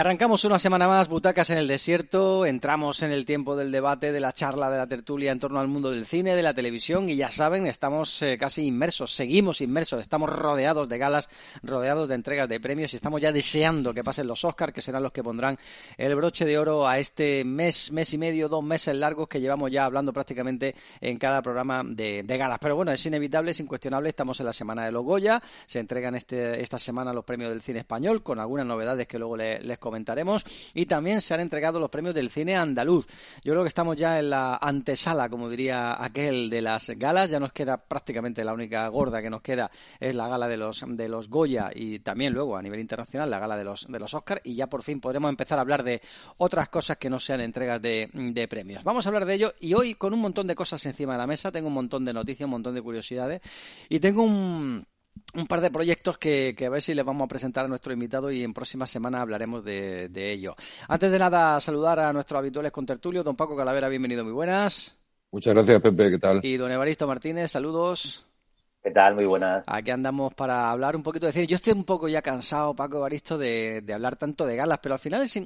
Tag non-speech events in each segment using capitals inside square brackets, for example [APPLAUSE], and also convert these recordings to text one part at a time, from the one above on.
Arrancamos una semana más, Butacas en el Desierto, entramos en el tiempo del debate, de la charla, de la tertulia en torno al mundo del cine, de la televisión. Y ya saben, estamos eh, casi inmersos, seguimos inmersos, estamos rodeados de galas, rodeados de entregas de premios. Y estamos ya deseando que pasen los Oscars, que serán los que pondrán el broche de oro a este mes, mes y medio, dos meses largos que llevamos ya hablando prácticamente en cada programa de, galas. Pero bueno, es inevitable, es incuestionable, estamos en la semana de los Goya, se entregan este, esta semana los premios del cine español con algunas novedades que luego les, les comentaremos. Y también se han entregado los premios del cine andaluz. Yo creo que estamos ya en la antesala, como diría aquel, de las galas. Ya nos queda prácticamente la única gorda que nos queda es la gala de los, de los Goya y también luego a nivel internacional la gala de los, de los Oscar. Y ya por fin podremos empezar a hablar de otras cosas que no sean entregas de, de premios. Vamos a hablar de ello y hoy con un montón de cosas encima de la mesa. Tengo un montón de noticias, un montón de curiosidades y tengo un un par de proyectos que, a ver si les vamos a presentar a nuestro invitado y en próximas semanas hablaremos de, ello. Antes de nada, saludar a nuestros habituales contertulios. Don Paco Calavera, bienvenido, muy buenas. Muchas gracias, Pepe, ¿qué tal? Y don Evaristo Martínez, saludos. ¿Qué tal? Muy buenas. Aquí andamos para hablar un poquito de cine. Yo estoy un poco ya cansado, Paco Evaristo, de, de hablar tanto de galas, pero al final es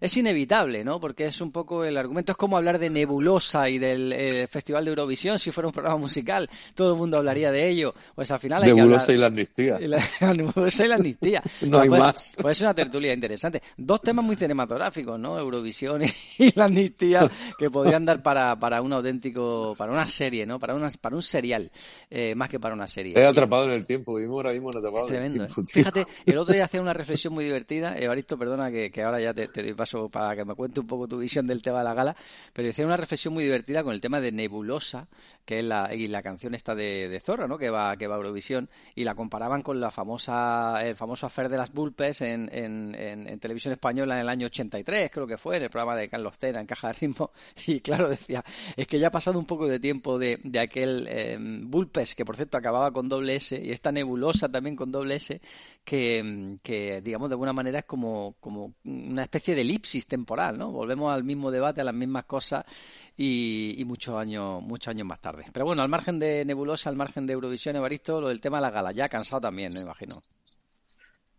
es inevitable, ¿no? Porque es un poco el argumento, es como hablar de Nebulosa y del eh, Festival de Eurovisión si fuera un programa musical, todo el mundo hablaría de ello. Pues al final hay [LAUGHS] Nebulosa y la amnistía. Nebulosa y la amnistía. no hay más. Pues es una tertulia interesante. Dos temas muy cinematográficos, ¿no? Eurovisión [LAUGHS] y, la amnistía, que podrían dar para, para un auténtico, para una serie, ¿no? Para, una, para un serial, eh, más que para una serie. He atrapado en el tiempo, vivimos ahora mismo atrapado Tremendo, en el tiempo. ¿eh? Fíjate, el otro día hacía una reflexión muy divertida, Evaristo, perdona que, que ahora ya te, te paso para que me cuente un poco tu visión del tema de la gala, pero hicieron una reflexión muy divertida con el tema de Nebulosa, que es la, y la canción esta de, de Zorra, ¿no? que va que va a Eurovisión, y la comparaban con la famosa el famoso afer de las Bulpes en, en, televisión española en el año 83, creo que fue, en el programa de Carlos Tena, en Caja de Ritmo, [LAUGHS] y claro, decía, es que ya ha pasado un poco de tiempo de, de aquel eh, Bulpes, que por cierto acababa con doble S, y esta Nebulosa también con doble S, que, que digamos de alguna manera es como, como una especie de elipsis temporal, ¿no? Volvemos al mismo debate, a las mismas cosas y, muchos años muchos años más tarde. Pero bueno, al margen de Nebulosa, al margen de Eurovisión, Evaristo, lo del tema de la gala, ya cansado también, me imagino.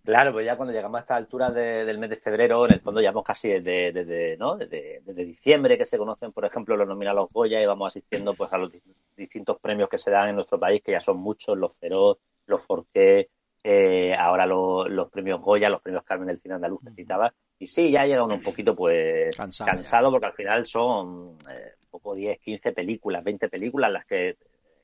Claro, pues ya cuando llegamos a esta altura del mes de febrero, en el fondo ya vamos casi desde, desde, ¿no? desde, diciembre que se conocen, por ejemplo, los nominados Goya y vamos asistiendo pues a los distintos premios que se dan en nuestro país, que ya son muchos, los Feroz, los Forqué, eh, ahora los premios Goya, los premios Carmen del Cine Andaluz que citaba. Y sí, ya llega uno un poquito pues cansado, porque al final son eh, poco 10, 15 películas, 20 películas las que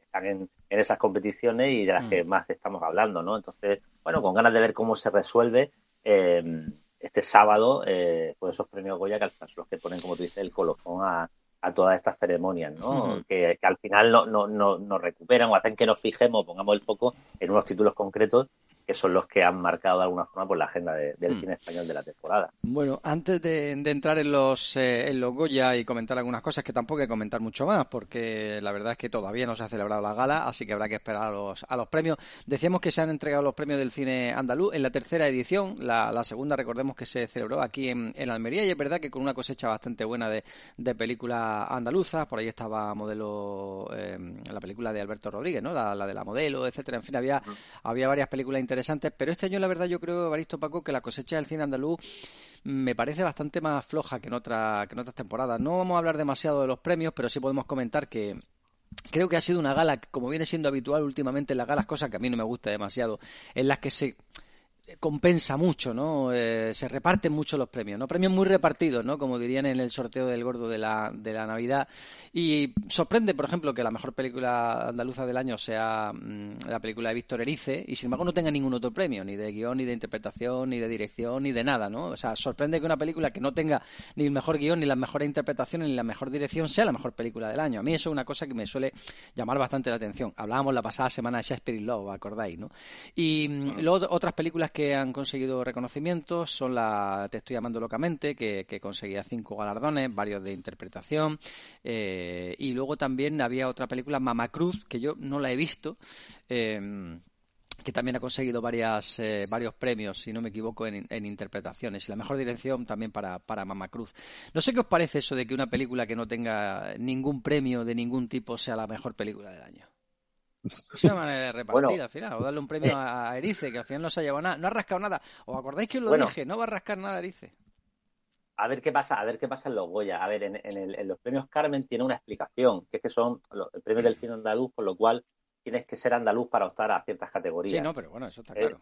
están en, esas competiciones y de las que mm. más estamos hablando, ¿no? Entonces, bueno, con ganas de ver cómo se resuelve eh, este sábado eh, pues esos premios Goya que al final son los que ponen, como tú dices, el colofón a, a todas estas ceremonias, ¿no? que, que, al final no, no, no, nos recuperan o hacen que nos fijemos, pongamos el foco en unos títulos concretos que son los que han marcado de alguna forma por la agenda del mm. cine español de la temporada. Bueno, antes de, entrar en los, eh, en los Goya y comentar algunas cosas, que tampoco hay que comentar mucho más, porque la verdad es que todavía no se ha celebrado la gala, así que habrá que esperar a los, a los premios. Decíamos que se han entregado los premios del cine andaluz en la tercera edición, la, la segunda recordemos que se celebró aquí en, en, Almería, y es verdad que con una cosecha bastante buena de, de películas andaluzas, por ahí estaba modelo, eh, la película de Alberto Rodríguez, ¿no? La, la de la modelo, etcétera, en fin, había, había varias películas interesantes pero este año la verdad yo creo, Baristo Paco, que la cosecha del cine andaluz me parece bastante más floja que en, otra, que en otras temporadas. No vamos a hablar demasiado de los premios, pero sí podemos comentar que Creo que ha sido una gala, como viene siendo habitual últimamente en las galas, cosa que a mí no me gusta demasiado, en las que se compensa mucho, ¿no? Eh, se reparten mucho los premios, ¿no? Premios muy repartidos, ¿no? Como dirían en el sorteo del gordo de la, de la Navidad. Y sorprende, por ejemplo, que la mejor película andaluza del año sea mm, la película de Víctor Erice y sin embargo no tenga ningún otro premio, ni de guion, ni de interpretación, ni de dirección, ni de nada, ¿no? O sea, sorprende que una película que no tenga ni el mejor guion, ni la mejor interpretación, ni la mejor dirección sea la mejor película del año. A mí eso es una cosa que me suele llamar bastante la atención. Hablábamos la pasada semana de Shakespeare in Love, ¿acordáis, no? Y mm, luego otras películas películas que han conseguido reconocimientos son la Te estoy llamando locamente, que, conseguía cinco galardones, varios de interpretación. Eh, y luego también había otra película, Mama Cruz, que yo no la he visto. Eh, que también ha conseguido varias, eh, varios premios, si no me equivoco, en, interpretaciones. Y la mejor dirección también para, para Mama Cruz. No sé qué os parece eso de que una película que no tenga ningún premio de ningún tipo sea la mejor película del año. Es una manera de repartir al final, o darle un premio eh. a Erice, que al final no se ha llevado nada, no ha rascado nada. ¿Os acordáis que os lo dije? No va a rascar nada Erice. A ver qué pasa, a ver qué pasa en los Goya. A ver, en, los premios Carmen tiene una explicación, que es que son los premios del cine andaluz, por lo cual tienes que ser andaluz para optar a ciertas categorías. Sí, no, pero bueno, eso está claro.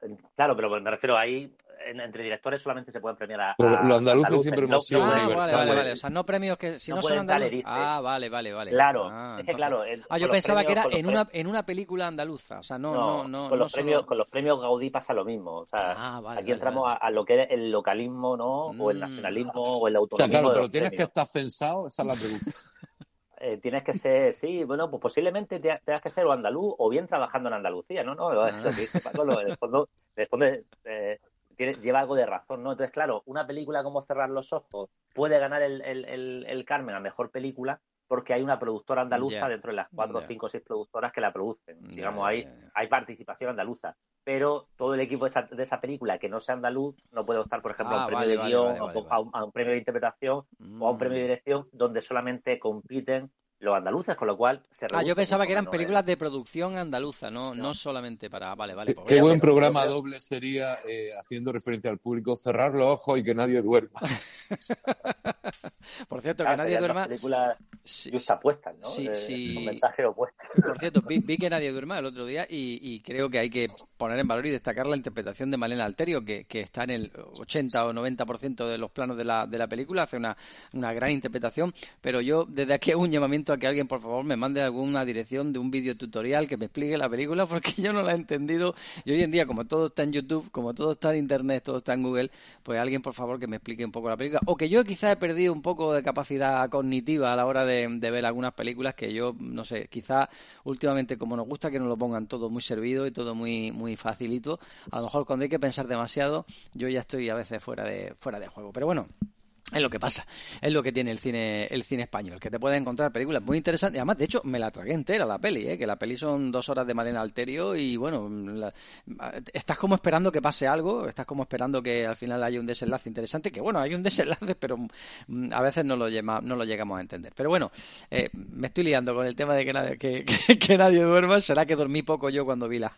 Eh, claro, pero me refiero ahí, entre directores solamente se pueden premiar a. Pero los andaluces siempre hemos sido ah, Vale, vale, vale. O sea, no premios que si no, son andaluces. Ah, vale, vale, vale. Claro, ah, es que claro. ah, yo pensaba que era en una, en una película andaluza. O sea, no, no, no. con, los premios, con los premios Gaudí pasa lo mismo. O sea, ah, aquí entramos a, lo que es el localismo, ¿no? O el mm. nacionalismo, o el autonomismo. claro, pero tienes que estar pensado, esa es la pregunta. [LAUGHS] [LAUGHS] Eh, tienes que ser, sí, bueno, pues posiblemente tengas que ser o andaluz o bien trabajando en Andalucía, ¿no? no ah. en el fondo, eh, lleva algo de razón, ¿no? Entonces, claro, una película como Cerrar los Ojos puede ganar el, el, el, Carmen a mejor película porque hay una productora andaluza dentro de las cuatro, cinco o seis productoras que la producen. Digamos, hay, hay participación andaluza pero todo el equipo de esa, película que no sea andaluz no puede optar, por ejemplo, a un ah, premio de guion, a, un, premio de interpretación o a un premio de mm. dirección donde solamente compiten los andaluces, con lo cual se Ah, yo pensaba que eran películas de producción andaluza, no, no. solamente para... Vale, vale. Qué, buen programa doble sería, eh, haciendo referencia al público, cerrar los ojos y que nadie duerma. [LAUGHS] Por cierto, que nadie duerma... películas sí. apuestas, ¿no? Sí, sí. Con mensaje opuesto. Por cierto, vi, que nadie duerma el otro día y, creo que hay que poner en valor y destacar la interpretación de Malena Alterio, que, que está en el 80 o 90% de los planos de la, de la película, hace una, una gran interpretación, pero yo desde aquí hago un llamamiento que alguien, por favor, me mande alguna dirección de un vídeo tutorial que me explique la película, [LAUGHS] porque yo no la he entendido. Y hoy en día, como todo está en YouTube, como todo está en Internet, todo está en Google, pues alguien, por favor, que me explique un poco la película. O que yo quizás he perdido un poco de capacidad cognitiva a la hora de, ver algunas películas que yo, no sé, quizás últimamente, como nos gusta que nos lo pongan todo muy servido y todo muy, muy facilito, a lo mejor cuando hay que pensar demasiado, yo ya estoy a veces fuera de, fuera de juego. Pero bueno, es lo que pasa, es lo que tiene el cine, el cine español, que te puede encontrar películas muy interesantes. Además, de hecho, me la tragué entera la peli, ¿eh? que la peli son dos horas de Malena Alterio y bueno, estás como esperando que pase algo, estás como esperando que al final haya un desenlace interesante, que bueno, hay un desenlace, pero mm, a veces no lo, no lo llegamos a entender. Pero bueno, eh, me estoy liando con el tema de que nadie, que, nadie duerma, será que dormí poco yo cuando vi la,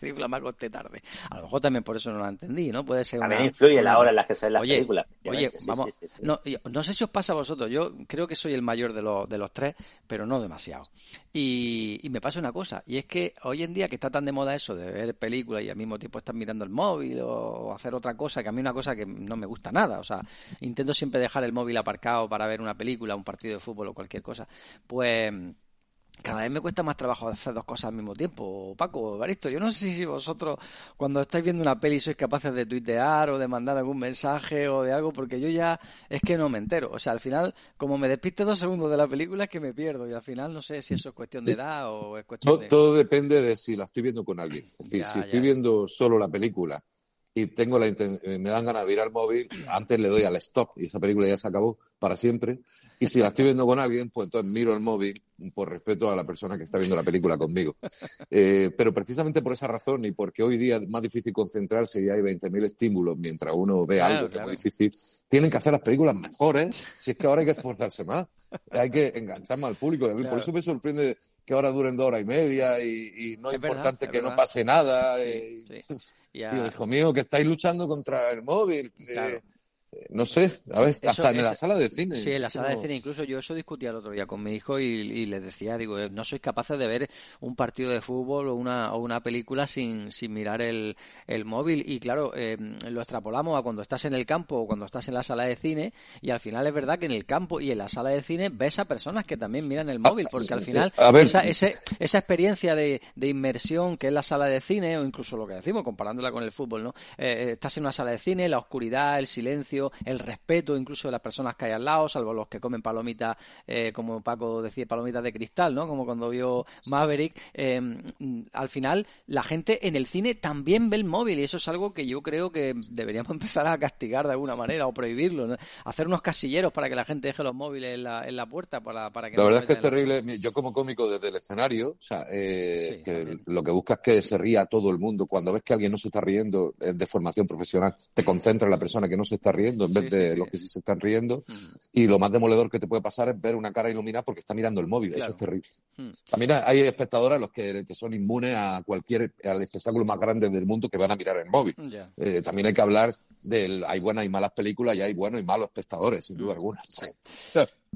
película, me acosté tarde. A lo mejor también por eso no la entendí, ¿no? Puede ser También influye la hora en la que se ve la película. Oye, vamos... No, no sé si os pasa a vosotros, yo creo que soy el mayor de, los, de los tres, pero no demasiado. Y, me pasa una cosa, y es que hoy en día que está tan de moda eso de ver películas y al mismo tiempo estar mirando el móvil o hacer otra cosa, que a mí una cosa que no me gusta nada, o sea, intento siempre dejar el móvil aparcado para ver una película, un partido de fútbol o cualquier cosa, pues cada vez me cuesta más trabajo hacer dos cosas al mismo tiempo. Paco, Baristo, yo no sé si vosotros cuando estáis viendo una peli sois capaces de tuitear o de mandar algún mensaje o de algo, porque yo ya es que no me entero. O sea, al final, como me despiste dos segundos de la película es que me pierdo y al final no sé si eso es cuestión de edad o es cuestión de... Todo depende de si la estoy viendo con alguien. Es decir, si estoy viendo solo la película y tengo la me dan ganas de ir al móvil, antes le doy al stop y esa película ya se acabó para siempre. Y si la estoy viendo con alguien, pues entonces miro el móvil por respeto a la persona que está viendo la película conmigo. Eh, pero precisamente por esa razón y porque hoy día es más difícil concentrarse y hay 20.000 estímulos mientras uno ve algo que es muy difícil, tienen que hacer las películas mejores. Si es que ahora hay que esforzarse más, hay que enganchar más al público. Por eso me sorprende que ahora duren dos horas y media y, no es, importante que no pase nada. Eh, [LAUGHS] hijo mío, que estáis luchando contra el móvil. Eh, no sé, a ver, hasta en la sala de cine. Sí, en la sala de cine, incluso yo eso discutía el otro día con mi hijo y, les decía, digo, eh, no sois capaces de ver un partido de fútbol o una, o una película sin, sin mirar el, el móvil. Y claro, eh, lo extrapolamos a cuando estás en el campo o cuando estás en la sala de cine y al final es verdad que en el campo y en la sala de cine ves a personas que también miran el móvil, porque al final esa, esa experiencia de, de, inmersión que es la sala de cine o incluso lo que decimos comparándola con el fútbol, ¿no? Eh, estás en una sala de cine, la oscuridad, el silencio el respeto incluso de las personas que hay al lado, salvo los que comen palomitas, eh, como Paco decía, palomitas de cristal, ¿no? Como cuando vio Maverick. Em, al final, la gente en el cine también ve el móvil y eso es algo que yo creo que deberíamos [LAUGHS] empezar a castigar de alguna manera o prohibirlo. Hacer unos casilleros para que la gente deje los móviles en la, en la puerta para, para que La verdad es que es terrible. Yo como cómico desde el escenario, o sea, eh, que lo que buscas es que se ría todo el mundo. Cuando ves que alguien no se está riendo de formación profesional, te concentra en la persona que no se está riendo en vez de los que sí se están riendo. Mm. Y lo más demoledor que te puede pasar es ver una cara iluminada porque está mirando el móvil. Eso es terrible. Mm. También hay espectadores los que, que, son inmunes a cualquier al espectáculo más grande del mundo que van a mirar el móvil. Eh, también hay que hablar del hay buenas y malas películas y hay buenos y malos espectadores, sin duda alguna.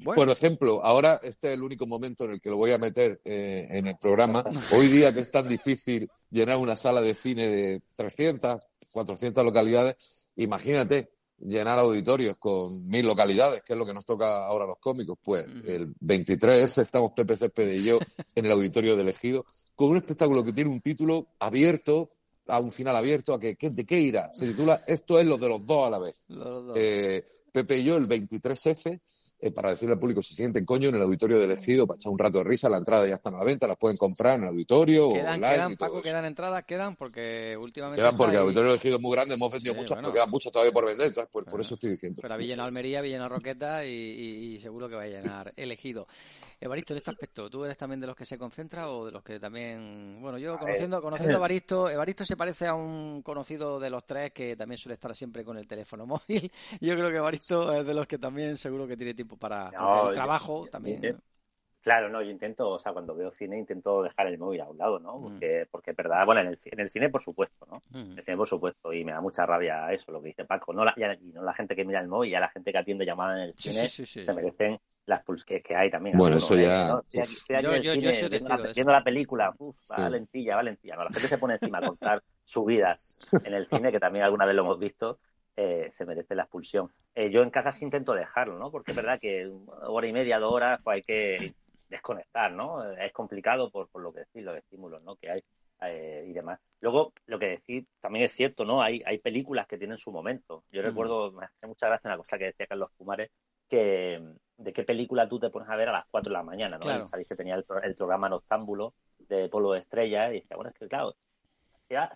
Por ejemplo, ahora este es el único momento en el que lo voy a meter eh, en el programa. [LAUGHS] Hoy día que es tan difícil llenar una sala de cine de 300, 400 localidades, imagínate llenar auditorios con mil localidades, que es lo que nos toca ahora a los cómicos. Pues el 23 estamos Pepe Césped y yo [LAUGHS] en el auditorio de Elegido con un espectáculo que tiene un título abierto, a un final abierto, a que, ¿de qué irá? Se titula Esto es lo de los dos a la vez. Eh, Pepe y yo el 23F eh, para decirle al público si sienten coño en el auditorio de elegido para echar un rato de risa. La entrada ya está a la venta, las pueden comprar en el auditorio quedan, o online. Quedan, Paco, quedan entradas, quedan porque últimamente. Quedan porque el auditorio elegido es muy grande, hemos vendido muchas, pero quedan muchas todavía por vender, entonces por, eso estoy diciendo. Pero había llenado Almería, llenado Roqueta y, seguro que va a llenar elegido. Evaristo, en este aspecto, ¿tú eres también de los que se concentra o de los que también. Bueno, yo conociendo, conociendo a Evaristo, Evaristo se parece a un conocido de los tres que también suele estar siempre con el teléfono [LAUGHS] móvil. Yo creo que Evaristo es de los que también seguro que tiene tiempo para el trabajo también. Claro, no, yo intento, o sea, cuando veo cine intento dejar el móvil a un lado, ¿no? Mm. Porque, porque es verdad, bueno, en el, en el cine por supuesto, ¿no? Mm. En el cine por supuesto, y me da mucha rabia eso, lo que dice Paco, no la, y no la gente que mira el móvil, ya la gente que atiende llamadas en el cine se merecen las pulsas que, hay también. Bueno, eso ya. viendo, la película, uff, valentilla, valentilla. No, la gente se pone encima a contar [LAUGHS] su vida en el cine, que también alguna vez lo hemos visto, eh, se merece la expulsión. Eh, yo en casa sí intento dejarlo, ¿no? Porque es verdad que hora y media, dos horas, pues hay que desconectar, ¿no? Es complicado por, por lo que decís, los estímulos, ¿no? Que hay eh, y demás. Luego, lo que decís también es cierto, ¿no? Hay, hay películas que tienen su momento. Yo recuerdo, me hace mucha gracia una cosa que decía Carlos Pumares, que de qué película tú te pones a ver a las 4 de la mañana, ¿no? Sabéis que tenía el, programa Noctámbulo de Polo de Estrella y decía, bueno, es que claro,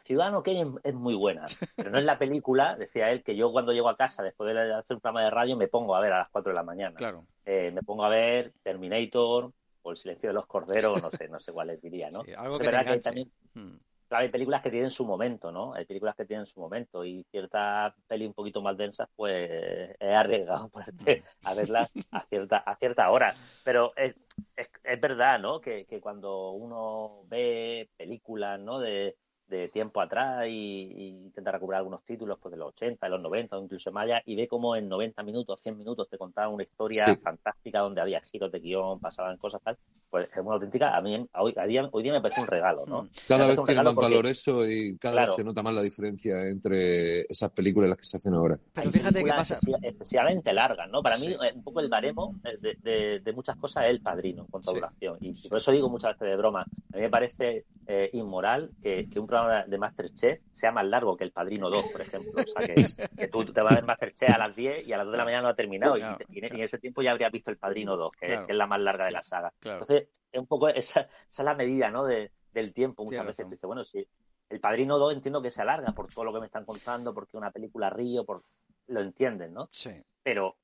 Ciudadano Kane es, muy buena, pero no es la película, decía él, que yo cuando llego a casa después de hacer un programa de radio me pongo a ver a las 4 de la mañana. Claro. Eh, me pongo a ver Terminator o El silencio de los corderos, no sé, no sé cuáles diría, ¿no? algo que también, hmm. Claro, hay películas que tienen su momento, ¿no? Hay películas que tienen su momento y ciertas peli un poquito más densas, pues he arriesgado [LAUGHS] ponerte a verlas a cierta, a cierta hora. Pero es, es, es verdad, ¿no? Que, que, cuando uno ve películas, ¿no? De, de tiempo atrás y, intenta recuperar algunos títulos pues, de los 80, de los 90 o incluso Maya y ve cómo en 90 minutos, 100 minutos te contaban una historia fantástica donde había giros de guion, pasaban cosas tal, pues es muy auténtica. A mí hoy, día, hoy día me parece un regalo, ¿no? Mm. Cada vez tiene más valor eso y cada vez se nota más la diferencia entre esas películas y las que se hacen ahora. Pero fíjate que pasa... Excesivamente largas, ¿no? Para mí eh, un poco el baremo de, de, muchas cosas es el padrino con duración. Y, por eso digo muchas veces de broma, a mí me parece eh, inmoral que, que un de Masterchef sea más largo que El Padrino 2, por ejemplo. O sea, que, tú te vas a ver Masterchef a las 10 y a las 2 de la mañana no ha terminado. Y, en ese tiempo ya habría visto El Padrino 2, que, es la más larga de la saga. Entonces, es un poco esa, esa es la medida ¿no? de, del tiempo. Muchas veces dice, bueno, si El Padrino 2 entiendo que se alarga por todo lo que me están contando, porque una película río, por lo entienden, ¿no? Sí. Pero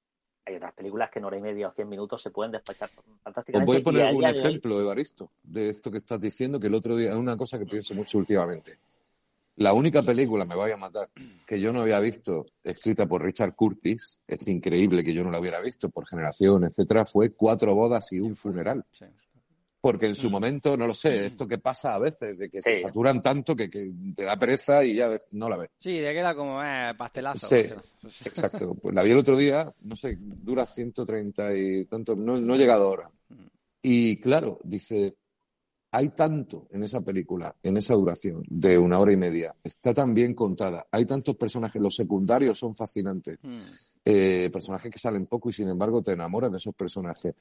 hay otras películas que en hora y media o cien minutos se pueden despachar fantásticamente. Os voy a poner un ejemplo, Evaristo, de esto que estás diciendo, que el otro día es una cosa que pienso mucho últimamente. La única película, me vaya a matar, que yo no había visto, escrita por Richard Curtis, es increíble que yo no la hubiera visto por generación, etcétera, fue Cuatro bodas y un funeral. Porque en su mm. momento, no lo sé, esto que pasa a veces, de que se saturan tanto que, te da pereza y ya no la ves. Sí, de que era como eh, pastelazo. Sí, [LAUGHS] exacto. Pues la vi el otro día, no sé, dura 130 y tanto, no, no he llegado ahora. Mm. Y claro, dice, hay tanto en esa película, en esa duración de una hora y media, está tan bien contada, hay tantos personajes, los secundarios son fascinantes. Eh, personajes que salen poco y sin embargo te enamoras de esos personajes.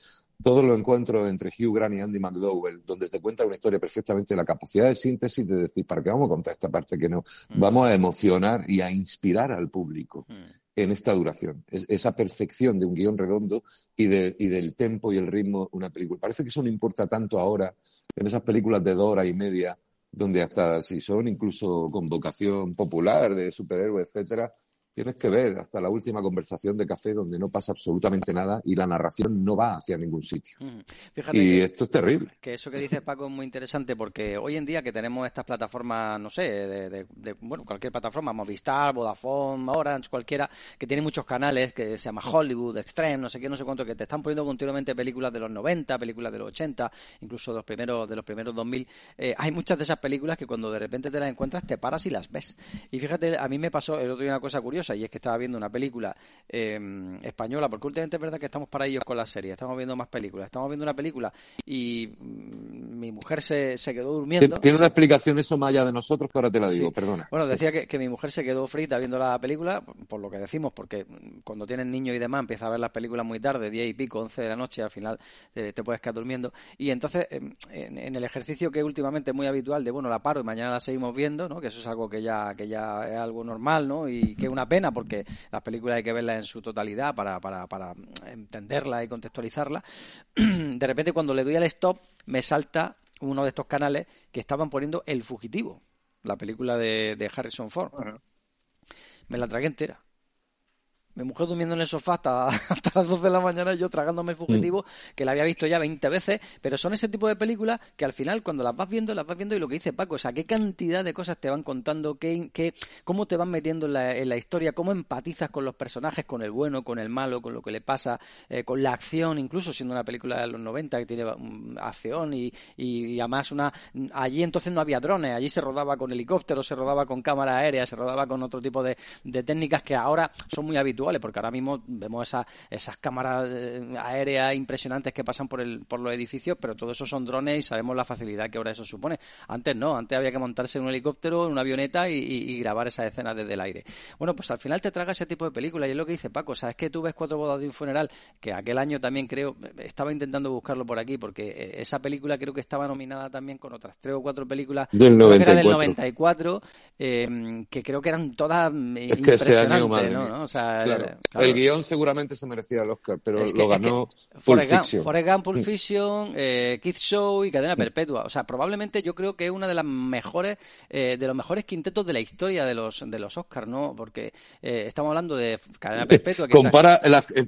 Todo lo encuentro entre Hugh Grant y Andy McDowell, donde te cuenta una historia perfectamente, la capacidad de síntesis de decir, ¿para qué vamos a contar esta parte que no? Hmm. Vamos a emocionar y a inspirar al público. Hmm. en esta duración, esa perfección de un guion redondo y, de, y del tempo y el ritmo de una película. Parece que eso no importa tanto ahora en esas películas de dos horas y media, donde hasta si son incluso con vocación popular de superhéroes, etcétera, tienes que ver hasta la última conversación de café donde no pasa absolutamente nada y la narración no va hacia ningún sitio. y esto es terrible. Que eso que dice Paco es muy interesante porque hoy en día que tenemos estas plataformas, no sé, de, bueno, cualquier plataforma, Movistar, Vodafone, Orange, cualquiera, que tiene muchos canales, que se llama Hollywood, Extreme, no sé qué, no sé cuánto, que te están poniendo continuamente películas de los 90, películas de los 80, incluso de los primeros, de los primeros 2000. Eh, hay muchas de esas películas que cuando de repente te las encuentras te paras y las ves. Y fíjate, a mí me pasó el otro día una cosa curiosa y es que estaba viendo una película em, española, porque últimamente es verdad que estamos para ellos con la serie, estamos viendo más películas, estamos viendo una película y mm, mi mujer se, se quedó durmiendo. Tiene una explicación eso más allá de nosotros, que ahora te la digo, perdona. Bueno, decía que, mi mujer se quedó frita viendo la película, por, lo que decimos, porque cuando tienes niños y demás empieza a ver las películas muy tarde, diez y pico, once de la noche, al final te, puedes quedar durmiendo. Y entonces, em, en, el ejercicio que últimamente es muy habitual de, bueno, la paro y mañana la seguimos viendo, ¿no? que eso es algo que ya, que ya es algo normal, ¿no? y que una pena porque las películas hay que verlas en su totalidad para, para, para entenderla y contextualizarla. [CLEARS THROAT] De repente cuando le doy al stop me salta uno de estos canales que estaban poniendo El Fugitivo, la película de, de Harrison Ford. Me la tragué entera mi mujer durmiendo en el sofá hasta, [LAUGHS] hasta las 2 de la mañana, yo tragándome el fugitivo, mm. que la había visto ya 20 veces, pero son ese tipo de películas que al final, cuando las vas viendo, las vas viendo y lo que dice Paco, o sea, qué cantidad de cosas te van contando, qué, qué, cómo te van metiendo en la, en la, historia, cómo empatizas con los personajes, con el bueno, con el malo, con lo que le pasa, eh, con la acción, incluso siendo una película de los 90 que tiene mm, acción y, y, además una... Allí entonces no había drones, allí se rodaba con helicópteros, se rodaba con cámara aérea, se rodaba con otro tipo de, de técnicas que ahora son muy habituales porque ahora mismo vemos esas, esas cámaras eh, aéreas impresionantes que pasan por, el, por los edificios, pero todo eso son drones y sabemos la facilidad que ahora eso supone. Antes no, antes había que montarse en un helicóptero, en una avioneta y, grabar esas escenas desde el aire. Bueno, pues al final te traga ese tipo de películas y es lo que dice Paco, sabes que tú ves Cuatro bodas de un funeral, que aquel año también creo, estaba intentando buscarlo por aquí, porque eh, esa película creo que estaba nominada también con otras tres o cuatro películas del 94, del 94 eh, que creo que eran todas impresionantes, ¿no? O sea, el guion seguramente se merecía el Oscar, pero lo ganó Pulp Fiction. Forrest Gump, Pulp Fiction, eh, Kids Show y Cadena Perpetua. O sea, probablemente yo creo que es una de las mejores, eh, de los mejores quintetos de la historia de los de los Oscars, ¿no? Porque eh, estamos hablando de Cadena Perpetua. compara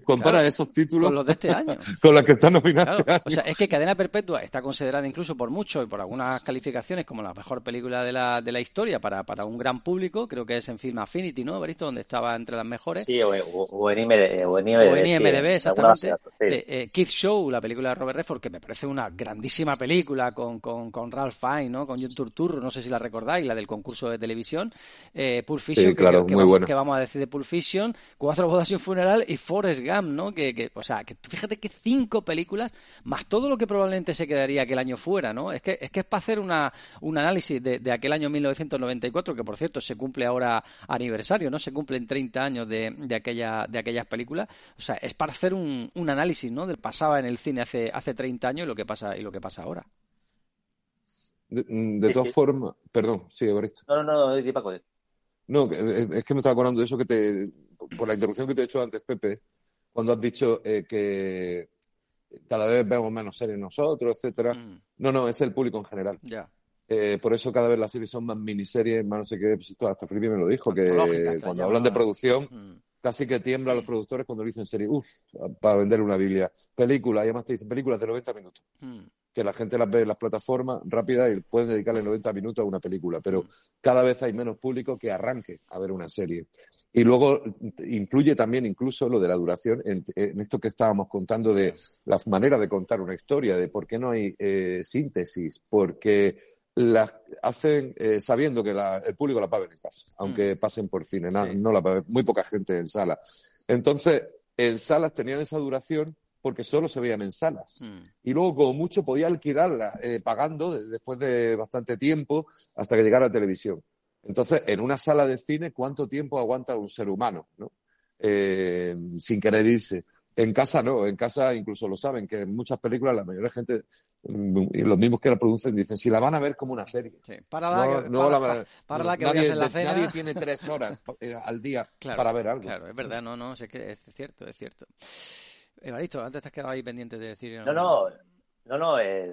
compara esos títulos con los de este año. [LAUGHS] con los que están nominados. Este o sea, es que Cadena Perpetua está considerada incluso por muchos y por algunas calificaciones como la mejor película de la, de la historia para, para un gran público. Creo que es en Film Affinity, ¿no? ¿Visto? Donde estaba entre las mejores. Sí, o, o en, IMDb, o en IMDb, exactamente. Eh, eh, Kids Show, la película de Robert Redford, que me parece una grandísima película con, con, con Ralph Fiennes, ¿no? Con John Turturro, no sé si la recordáis, la del concurso de televisión. Eh, Pulp Fiction, que, vamos, que, vamos, a decir de Pulp Fiction, Cuatro bodas y un funeral y Forrest Gump, ¿no? Que, que, o sea, que fíjate que cinco películas, más todo lo que probablemente se quedaría aquel año fuera, ¿no? Es que es, que es para hacer una, un análisis de, de aquel año 1994, que por cierto se cumple ahora aniversario, ¿no? Se cumplen 30 años de, de, aquella, de aquellas películas. O sea, es para hacer un, un análisis, ¿no? Del pasaba en el cine hace, hace 30 años y lo que pasa, y lo que pasa ahora. De, mm, todas formas, perdón, sí, Evaristo. No, no, no, no, Paco. No, eh, es que me estaba acordando de eso que te, por la interrupción que te he hecho antes, Pepe, cuando has dicho eh, que cada vez vemos menos series nosotros, etcétera. Mm. No, no, es el público en general. Ya. Eh, por eso cada vez las series son más miniseries, más no sé qué. Pues hasta Felipe me lo dijo, que cuando hablan de producción, mm casi que tiembla a los productores cuando dicen serie, uff, para vender una Biblia. Película, y además te dicen películas de 90 minutos. Hmm. Que la gente las ve en las plataformas rápidas y pueden dedicarle 90 minutos a una película, pero hmm. cada vez hay menos público que arranque a ver una serie. Y luego influye también incluso lo de la duración en, esto que estábamos contando de las maneras de contar una historia, de por qué no hay eh, síntesis, porque las hacen eh, sabiendo que el público la paga en casa, aunque mm. pasen por cine, no, la muy poca gente en sala. Entonces, en salas tenían esa duración porque solo se veían en salas. Mm. Y luego, como mucho, podía alquilarla eh, pagando después de bastante tiempo hasta que llegara a televisión. Entonces, en una sala de cine, ¿cuánto tiempo aguanta un ser humano? ¿no? Eh, sin querer irse. En casa no, en casa incluso lo saben, que en muchas películas la mayoría de gente, mm, y los mismos que la producen, dicen, si la van a ver como una serie. Sí. Para la, No- no para, la- para la que nadie, voy a hacer la cena. nadie [LAUGHS] tiene tres horas eh, al día Claro, para ver algo. Claro, es verdad, no, no, sé que es cierto, es cierto. Evaristo, antes te has quedado ahí pendiente de decir. No, no, no, no, eh,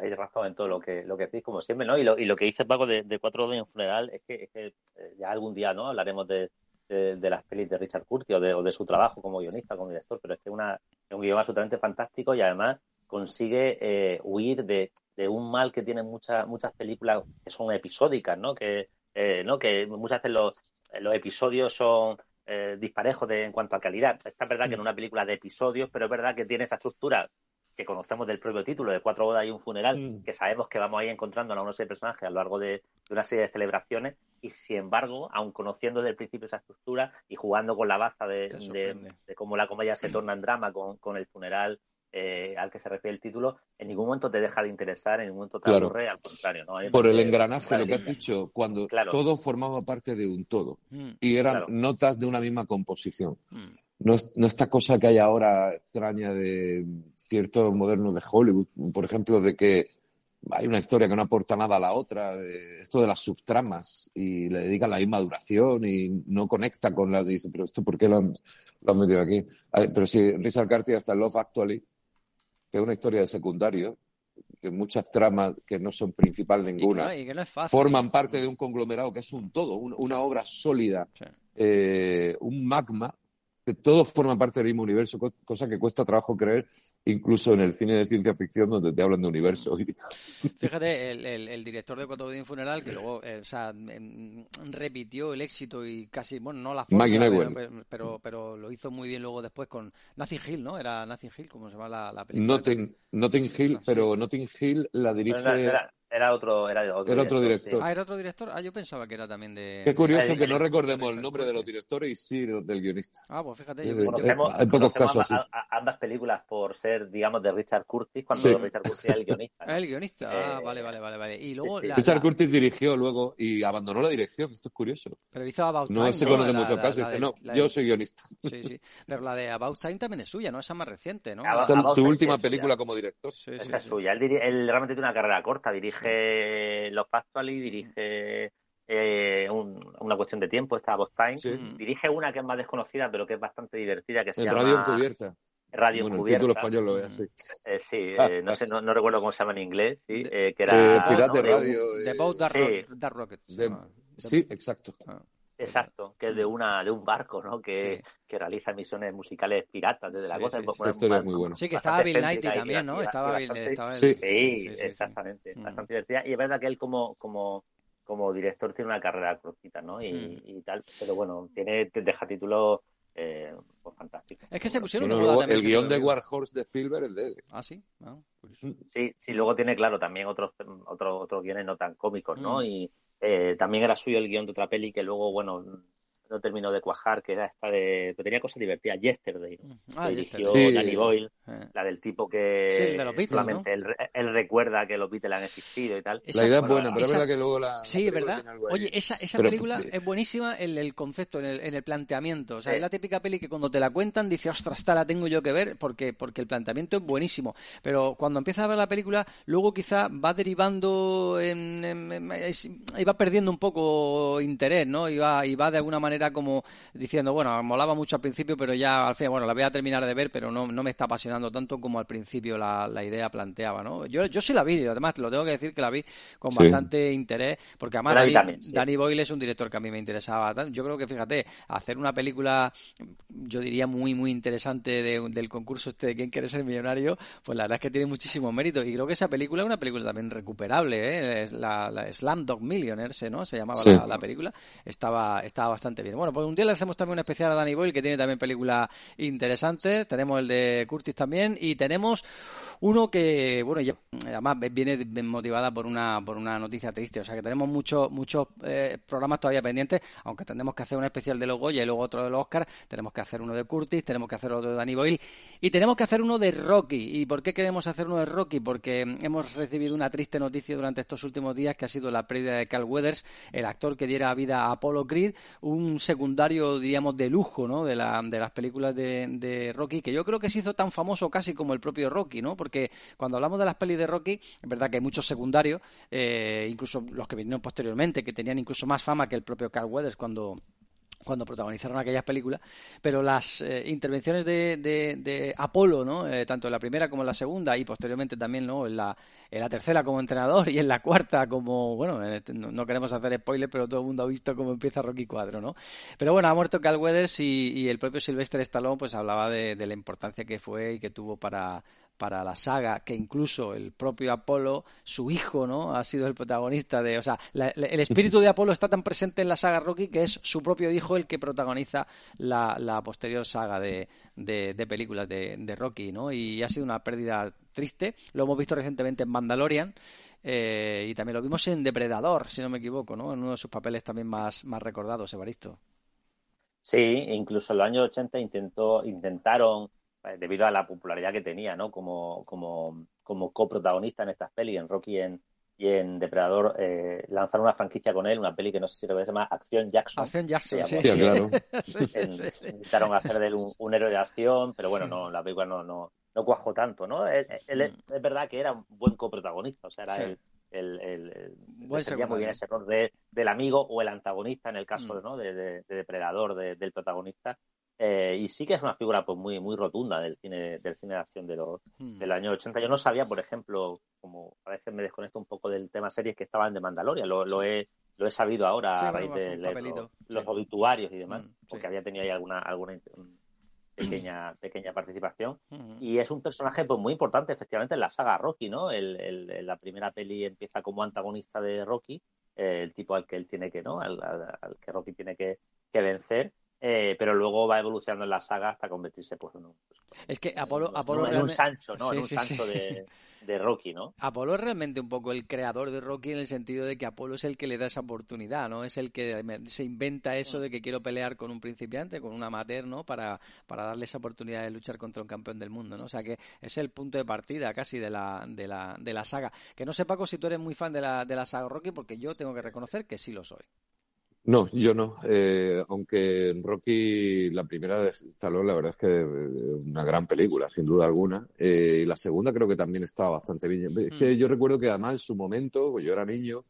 hay razón en todo lo que lo que decís, como siempre, ¿no? Y lo, y lo que dice Paco de, de Cuatro Dos en funeral es que, es que eh, ya algún día, ¿no? Hablaremos de, de, de las pelis de Richard Curtis o de, o de su trabajo como guionista, como director, pero es que una, es un guion absolutamente fantástico y además consigue eh, huir de, de un mal que tienen muchas muchas películas que son episódicas, ¿no? Que, eh, ¿no? que muchas veces los, los episodios son eh, disparejos de, en cuanto a calidad. Está verdad que en una película de episodios, pero es verdad que tiene esa estructura que conocemos del propio título, de cuatro bodas y un funeral, Mm. que sabemos que vamos a ir encontrando a unos seis personajes a lo largo de, de una serie de celebraciones, y sin embargo, aun conociendo desde el principio esa estructura y jugando con la baza de, de, de cómo la comedia se torna en drama con, con el funeral eh, al que se refiere el título, en ningún momento te deja de interesar, en ningún momento te Claro. aburre, al contrario. ¿no? Por el engranaje, lo que has dicho, cuando Claro. todo formaba parte de un todo Mm, y eran Claro. notas de una misma composición. mm. No esta cosa que hay ahora extraña de ciertos modernos de Hollywood, por ejemplo, de que hay una historia que no aporta nada a la otra, esto de las subtramas, y le dedican la misma duración y no conecta con la. Dice, pero esto, ¿por qué lo han, lo han metido aquí? Pero sí, Richard Carty hasta Love Actually, que es una historia de secundario, que muchas tramas que no son principal Y que, ninguna no, y que no es fácil. forman parte de un conglomerado que es un todo, un- una obra sólida, Sí. eh, un magma, que todo forma parte del mismo universo, co- cosa que cuesta trabajo creer, incluso en el cine de ciencia ficción donde te hablan de universo. Y- [LAUGHS] Fíjate, el, el, el director de Cuatro Días Funeral, que luego, eh, o sea, em, repitió el éxito y casi, bueno, no la Newell. pero, pero, pero lo hizo muy bien luego después con Nothing Hill, ¿no? Era Nothing Hill, como se llama la, la película. Notting, Notting Hill, pero Notting Hill la Pero dirige. Era otro, era otro Era otro sí. director. Ah, era otro director. Ah, yo pensaba que era también de. Qué curioso que no recordemos Richard el nombre de los Curtis. directores y sí del guionista. Ah, pues fíjate. Yo- Conocemos, hay pocos conocemos casos a- a- ambas películas por ser, digamos, de Richard Curtis, cuando Sí. Richard Curtis era el guionista. ¿no? [LAUGHS] El guionista. Ah, Eh, vale, vale, vale, vale. Y luego sí. la- Richard la- Curtis dirigió luego y abandonó la dirección. Esto es curioso. Pero hizo About No Time. se conoce La- mucho la- caso. la Dice, no, la yo de- soy guionista. Sí, sí. Pero la de About Time también es suya, ¿no? Esa es más reciente, ¿no? Esa es su última película como director. Sí, sí, Esa es sí. suya. Él realmente tiene una carrera corta. Dirige Los Factually, dirige eh, un- una cuestión de tiempo, esta About Time. Sí. Dirige una que es más desconocida, pero que es bastante divertida, que se llama Radio Encubierta. Radio bueno, el Encubierta. título español lo es así. Eh, sí, eh, no sé, no, no recuerdo cómo se llama en inglés, sí, De- eh, que Eh, era... Pirate ¿no? Radio. The eh, Boat sí. Rocket. The- sí, exacto. Ah, Exacto, que es de una de un barco, ¿no? Que, Sí. que realiza misiones musicales piratas desde la Sí, costa. sí, Pues, sí. bueno, historia es muy buena. Sí, que estaba Bill y- también, ¿no? y- y Estaba Bill, bastante- estaba Sí. el- Sí, exactamente, Mm. bastante divertida. Y es verdad que él como, como, como director tiene una carrera cortita, ¿no? Y, Mm. y tal, pero bueno, tiene, te deja títulos eh, pues, fantásticos. Es que se pusieron Bueno, luego, también el guion de. War Horse de Spielberg es de él. Ah, sí. Ah, curioso. Sí, sí, luego tiene, claro, también otros otros otros guiones no tan cómicos, ¿no? Mm. Y eh, también era suyo el guion de otra peli que luego, bueno, no terminó de cuajar, que era esta de... que tenía cosas divertidas, Yesterday, ¿no? Ah, que dirigió Sí. Danny Boyle, Eh. la del tipo que Sí, el de los Beatles, solamente él, él recuerda que los Beatles han existido y tal. Esa- La idea es buena, pero esa- es verdad que luego la. Sí, la verdad. Oye, esa, esa Pero- película es buenísima en el concepto, en el, en el planteamiento. O sea, es la típica peli que cuando te la cuentan dices, ostras, esta la tengo yo que ver porque, porque el planteamiento es buenísimo. Pero cuando empiezas a ver la película, luego quizá va derivando en, en- en- es- y va perdiendo un poco interés, ¿no? Y va, y va de alguna manera como diciendo, bueno, molaba mucho al principio, pero ya al final, bueno, la voy a terminar de ver, pero no, no me está apasionando tanto como al principio la, la idea planteaba, ¿no? Yo, yo sí la vi, además, lo tengo que decir que la vi con Sí. bastante interés, porque además Danny- también, sí. Danny Boyle es un director que a mí me interesaba. Yo creo que, fíjate, hacer una película, yo diría muy, muy interesante de- del concurso este de ¿Quién quiere ser millonario? Pues la verdad es que tiene muchísimo mérito. Y creo que esa película es una película también recuperable, ¿eh? Es la, la Slam Dog Millionaires, ¿no? Se llamaba Sí. la, la película. Estaba, estaba bastante bien. Bueno, pues un día le hacemos también un especial a Danny Boyle, que tiene también películas interesantes. Tenemos el de Curtis también. Y tenemos Uno que, bueno, ya, además viene motivada por una, por una noticia triste. O sea que tenemos muchos muchos eh, programas todavía pendientes, aunque tendremos que hacer un especial de los Goya y luego otro de los Oscar. Tenemos que hacer uno de Curtis, tenemos que hacer otro de Danny Boyle y tenemos que hacer uno de Rocky. ¿Y por qué queremos hacer uno de Rocky? Porque hemos recibido una triste noticia durante estos últimos días que ha sido la pérdida de Carl Weathers, el actor que diera vida a Apollo Creed, un secundario, diríamos, de lujo, ¿no? De, la, de las películas de, de Rocky, que yo creo que se hizo tan famoso casi como el propio Rocky, ¿no? Porque cuando hablamos de las pelis de Rocky, es verdad que hay muchos secundarios, eh, incluso los que vinieron posteriormente, que tenían incluso más fama que el propio Carl Weathers cuando cuando protagonizaron aquellas películas, pero las eh, intervenciones de, de, Apolo, ¿no? Eh, tanto en la primera como en la segunda y posteriormente también ¿no? en, la, en la tercera como entrenador y en la cuarta como, bueno, este, no, queremos hacer spoiler, pero todo el mundo ha visto cómo empieza Rocky 4, ¿no? Pero bueno, ha muerto Cal Weathers y, el propio Sylvester Stallone pues hablaba de la importancia que fue y que tuvo para, para la saga, que incluso el propio Apolo, su hijo, ¿no? Ha sido el protagonista de, o sea, el espíritu de Apolo está tan presente en la saga Rocky que es su propio hijo el que protagoniza la, posterior saga de, de, películas de, Rocky, ¿no? Y ha sido una pérdida triste. Lo hemos visto recientemente en Mandalorian. Eh, y también lo vimos en Depredador, si no me equivoco, ¿no? En uno de sus papeles también más, más recordados, Evaristo. Sí, incluso en los años 80 intentó, intentaron debido a la popularidad que tenía, ¿no? Como, como, como coprotagonista en estas pelis, en Rocky en, y en Depredador, eh, lanzaron una franquicia con él, una peli que no sé si lo se llama Acción Jackson. Acción Jackson, sí, claro. [LAUGHS] Intentaron hacer de él un, héroe de acción, pero bueno, no, la película no, no, no cuajó tanto, ¿no? Él, mm. es, verdad que era un buen coprotagonista, o sea, era el, el, el, muy bien ese rol de, del amigo o el antagonista en el caso mm. ¿no? de, de, depredador del protagonista eh, y sí que es una figura pues muy muy rotunda del cine del cine de acción de los hmm. del año 80. Yo no sabía, por ejemplo, como a veces me desconecto un poco del tema series que estaban de Mandalorian, lo, lo he lo he sabido ahora a raíz de los, obituarios y demás, hmm, porque había tenido ahí alguna alguna pequeña pequeña participación hmm. y es un personaje pues muy importante efectivamente en la saga Rocky, ¿no? El, la primera peli empieza como antagonista de Rocky, eh, el tipo al que él tiene que, ¿no? Al, al que Rocky tiene que, que vencer eh, pero luego va evolucionando en la saga hasta convertirse pues, en un, es que Apolo, Apolo en, un Sancho, ¿no? en un Sancho de, de, Rocky, ¿no? Apolo es realmente un poco el creador de Rocky en el sentido de que Apolo es el que le da esa oportunidad, ¿no? Es el que se inventa eso de que quiero pelear con un principiante, con un amateur, ¿no? Para, para darle esa oportunidad de luchar contra un campeón del mundo, ¿no? O sea que es el punto de partida casi de la, de la, de la saga. Que no sé, Paco, si tú eres muy fan de la, de la saga Rocky, porque yo tengo que reconocer que sí lo soy. No, yo no. Eh, aunque Rocky, la primera de Stallone, la verdad es que eh, una gran película, sin duda alguna. Eh, y la segunda creo que también estaba bastante bien. Es que mm. yo recuerdo que además en su momento, pues yo era niño,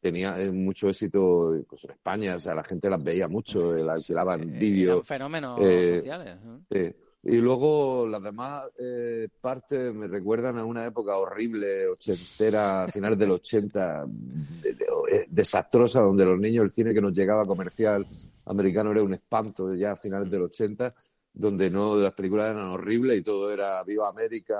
tenía mucho éxito pues, en España, o sea, la gente las veía mucho, la alquilaban vídeos. fenómenos sociales. Sí. Y luego las demás eh, partes me recuerdan a una época horrible, ochentera, [LAUGHS] finales del ochenta, eh, desastrosa, donde los niños, el cine que nos llegaba comercial americano era un espanto ya a finales del ochenta donde no las películas eran horribles y todo era viva América,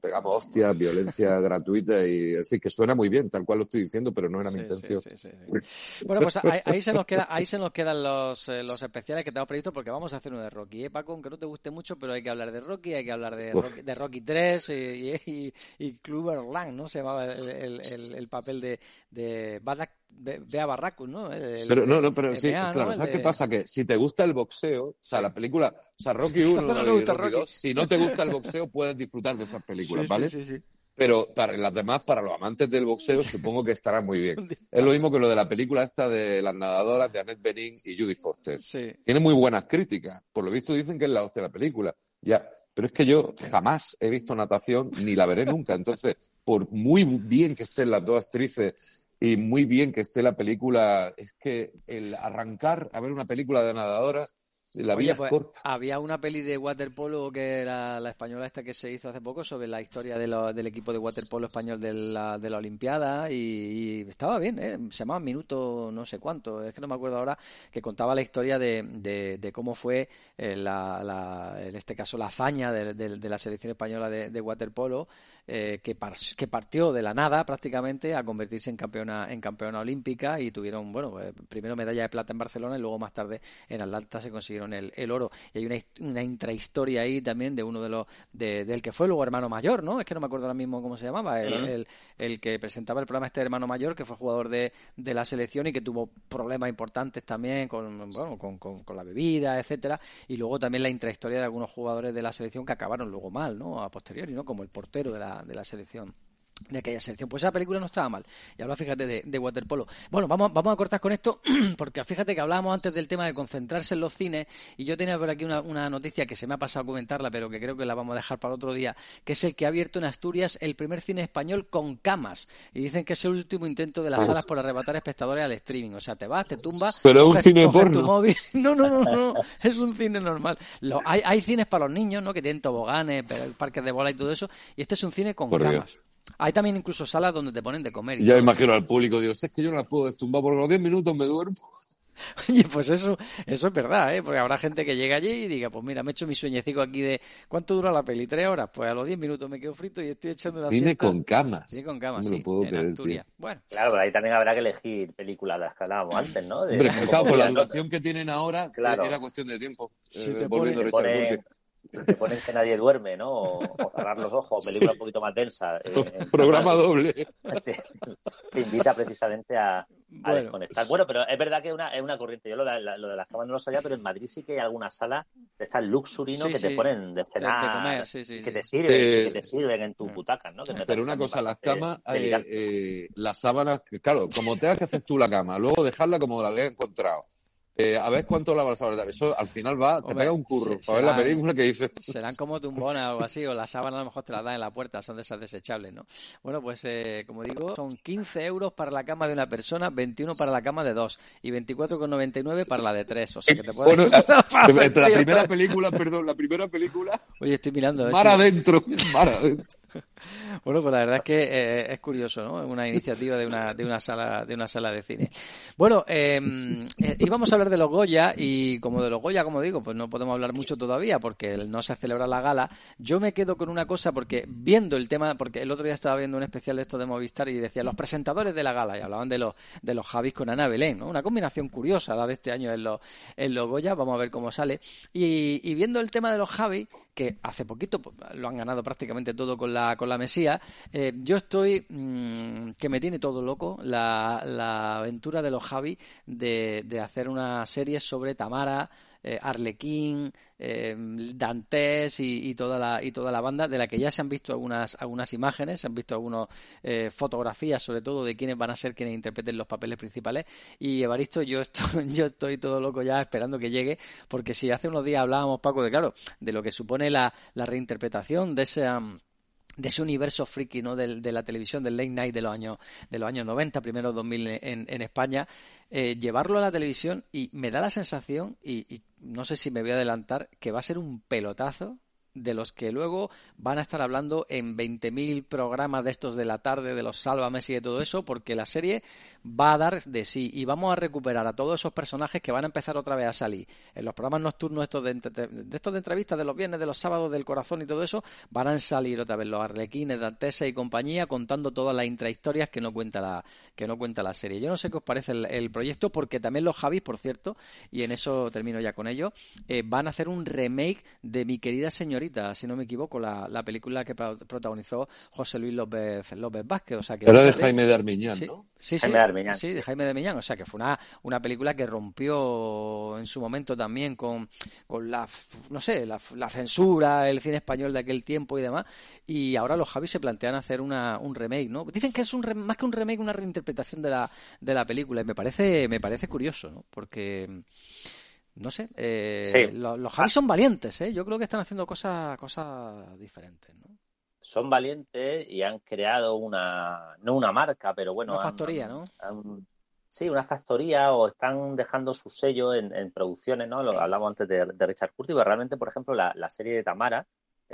pegamos hostias, violencia [LAUGHS] gratuita y es decir, que suena muy bien, tal cual lo estoy diciendo, pero no era mi intención. [LAUGHS] bueno, pues ahí, se nos queda, ahí se nos quedan los, eh, los especiales que tenemos previsto porque vamos a hacer uno de Rocky, ¿eh, Paco? Aunque no te guste mucho, pero hay que hablar de Rocky, hay que hablar de Rocky, de Rocky 3 y, y, y, Lang, ¿no? Se llamaba el, el, el, papel de, de Badak Vea Barracus, ¿no? pero no, no, pero sí, claro, ¿sabes qué pasa? Que si te gusta el boxeo, o sea, la película, o sea, Rocky 1 no si no te gusta el boxeo, puedes disfrutar de esas películas, ¿vale? Sí, sí, sí. Pero para las demás, para los amantes del boxeo, supongo que estará muy bien. [LAUGHS] Es lo mismo que lo de la película esta de las nadadoras de Annette Bening y Judy Foster. Tiene muy buenas críticas. Por lo visto dicen que es la hostia de la película. Ya, pero es que yo jamás he visto natación ni la veré nunca. Entonces, por muy bien que estén las dos actrices y muy bien que esté la película. Es que el arrancar a ver una película de nadadora la Oye, pues, había una peli de waterpolo que era la española esta que se hizo hace poco sobre la historia del equipo de waterpolo español de la, de la Olimpiada y, estaba bien, ¿eh? se llamaba Minuto no sé cuánto, es que no me acuerdo ahora, que contaba la historia de, de, cómo fue eh, la, en este caso la hazaña de, de la selección española de, waterpolo eh, que, que partió de la nada prácticamente a convertirse en campeona, en campeona olímpica y tuvieron, bueno, primero medalla de plata en Barcelona y luego más tarde en Atlanta se consiguieron consiguieron el, el oro. Y hay una, una, intrahistoria ahí también de uno de los, de, del que fue luego hermano mayor, ¿no? Es que no me acuerdo ahora mismo cómo se llamaba, el, el, que presentaba el programa este hermano mayor, que fue jugador de, de la selección y que tuvo problemas importantes también con, bueno, con, con, con la bebida, etcétera. Y luego también la intrahistoria de algunos jugadores de la selección que acabaron luego mal, ¿no? A posteriori, ¿no? Como el portero de la, de la selección de aquella selección. Pues esa película no estaba mal. Y ahora fíjate de, de, waterpolo. Bueno, vamos, vamos a cortar con esto, [CLEARS THROAT] porque fíjate que hablábamos antes del tema de concentrarse en los cines, y yo tenía por aquí una, una, noticia que se me ha pasado a comentarla, pero que creo que la vamos a dejar para otro día, que es el que ha abierto en Asturias el primer cine español con camas. Y dicen que es el último intento de las salas por arrebatar espectadores al streaming. O sea, te vas, te tumbas. Pero es un cine porno. Móvil. [LAUGHS] No, no, no, no, es un cine normal. Lo, hay, hay cines para los niños, ¿no? Que tienen toboganes, parques de bola y todo eso, y este es un cine con por camas. Dios. Hay también incluso salas donde te ponen de comer. Y ya imagino al público, digo, es que yo no la puedo destumbar porque a los 10 minutos me duermo. [LAUGHS] Oye, pues eso, eso es verdad, ¿eh? Porque habrá gente que llega allí y diga, pues mira, me he hecho mi sueñecico aquí de ¿cuánto dura la peli? ¿Tres horas? Pues a los diez minutos me quedo frito y estoy echando una Cine con camas. Cine con camas, sí, en creer, Asturias. Bueno. Claro, pero ahí también habrá que elegir películas de las que hablábamos antes, ¿no? De, Hombre, claro, por la duración que tienen ahora, claro. era cuestión de tiempo. Si eh, te volviendo pone, a te ponen que nadie duerme, ¿no? O, cerrar los ojos, película un poquito más densa. Eh, Programa doble. Te, te, invita precisamente a, a bueno. desconectar. Bueno, pero es verdad que es una, es una corriente. Yo lo de, lo de las camas no lo sabía, pero en Madrid sí que hay algunas salas de estas luxury, ¿no? Sí, que sí. te ponen de cenar, De- de comer, sí, sí, que sí. te sirven, Eh, que te sirven en tu butaca, ¿no? Que me Pero una cosa, las camas, eh, eh, las sábanas, claro, como tengas que hacer tú la cama, luego dejarla como la habías encontrado. Eh, a ver cuánto lava las sábanas. Eso al final va, te pega un curro se- para ver la película que dices. [LAUGHS] Serán como tumbonas o algo así, o la sábana a lo mejor te la dan en la puerta, son de esas desechables, ¿no? Bueno, pues eh, como digo, son 15 euros para la cama de una persona, 21 para la cama de dos y 24,99 para la de tres. O sea que te puedes... Bueno, [LAUGHS] [LAUGHS] la primera película, perdón, la primera película, Oye, estoy mirando. a mar adentro, mar adentro. [LAUGHS] Bueno, pues la verdad es que eh, es curioso, ¿no? Una iniciativa de una, de una sala de una sala de cine. Bueno, eh, eh, íbamos a hablar de los Goya y como de los Goya, como digo, pues no podemos hablar mucho todavía porque no se celebra la gala. Yo me quedo con una cosa porque viendo el tema, porque el otro día estaba viendo un especial de esto de Movistar y decía los presentadores de la gala y hablaban de los de los Javis con Ana Belén, ¿no? Una combinación curiosa la de este año en los en los Goya, vamos a ver cómo sale. Y, y viendo el tema de los Javis, que hace poquito pues, lo han ganado prácticamente todo con la con la Mesía, eh, yo estoy mmm, que me tiene todo loco la, la aventura de los Javi de, hacer una serie sobre Tamara, eh, Arlequín, eh, Dantes y, y, toda la, y toda la banda, de la que ya se han visto algunas, algunas imágenes, se han visto algunas eh, fotografías, sobre todo de quiénes van a ser quienes interpreten los papeles principales. Y Evaristo, yo estoy, [LAUGHS] yo estoy todo loco ya esperando que llegue, porque si hace unos días hablábamos, Paco, de claro, de lo que supone la, la reinterpretación de ese. Um, de ese universo friki ¿no? de, de, la televisión del late night de los años de los años 90 primero 2000 en, en España eh, llevarlo a la televisión y me da la sensación y, y, no sé si me voy a adelantar que va a ser un pelotazo de los que luego van a estar hablando en 20.000 programas de estos de la tarde, de los Sálvames y de todo eso, porque la serie va a dar de sí y vamos a recuperar a todos esos personajes que van a empezar otra vez a salir. En los programas nocturnos estos de, estos de entrevistas de los viernes, de los sábados, del corazón y todo eso, van a salir otra vez los arlequines, Dantesa y compañía contando todas las intrahistorias que no cuenta la, que no cuenta la serie. Yo no sé qué os parece el, el proyecto, porque también los Javis, por cierto, y en eso termino ya con ello, eh, van a hacer un remake de mi querida señorita si no me equivoco, la, la película que protagonizó José Luis López, López Vázquez. O sea, que Era de Jaime de Armiñán, sí, ¿no? Sí, sí, Jaime de Armiñán. sí, de Jaime de Armiñán. O sea, que fue una, una película que rompió en su momento también con, con la, no sé, la, la, censura, el cine español de aquel tiempo y demás. Y ahora los Javis se plantean hacer una, un remake, ¿no? Dicen que es un más que un remake, una reinterpretación de la, de la película. Y me parece, me parece curioso, ¿no? Porque no sé, eh, sí. los, los Javis son valientes, ¿eh? Yo creo que están haciendo cosas, cosas diferentes, ¿no? Son valientes y han creado una, no una marca, pero bueno. Una factoría, han, ¿no? Han, sí, una factoría o están dejando su sello en, en producciones, ¿no? Lo hablamos antes de, de Richard Curtis, pero realmente, por ejemplo, la, la serie de Tamara,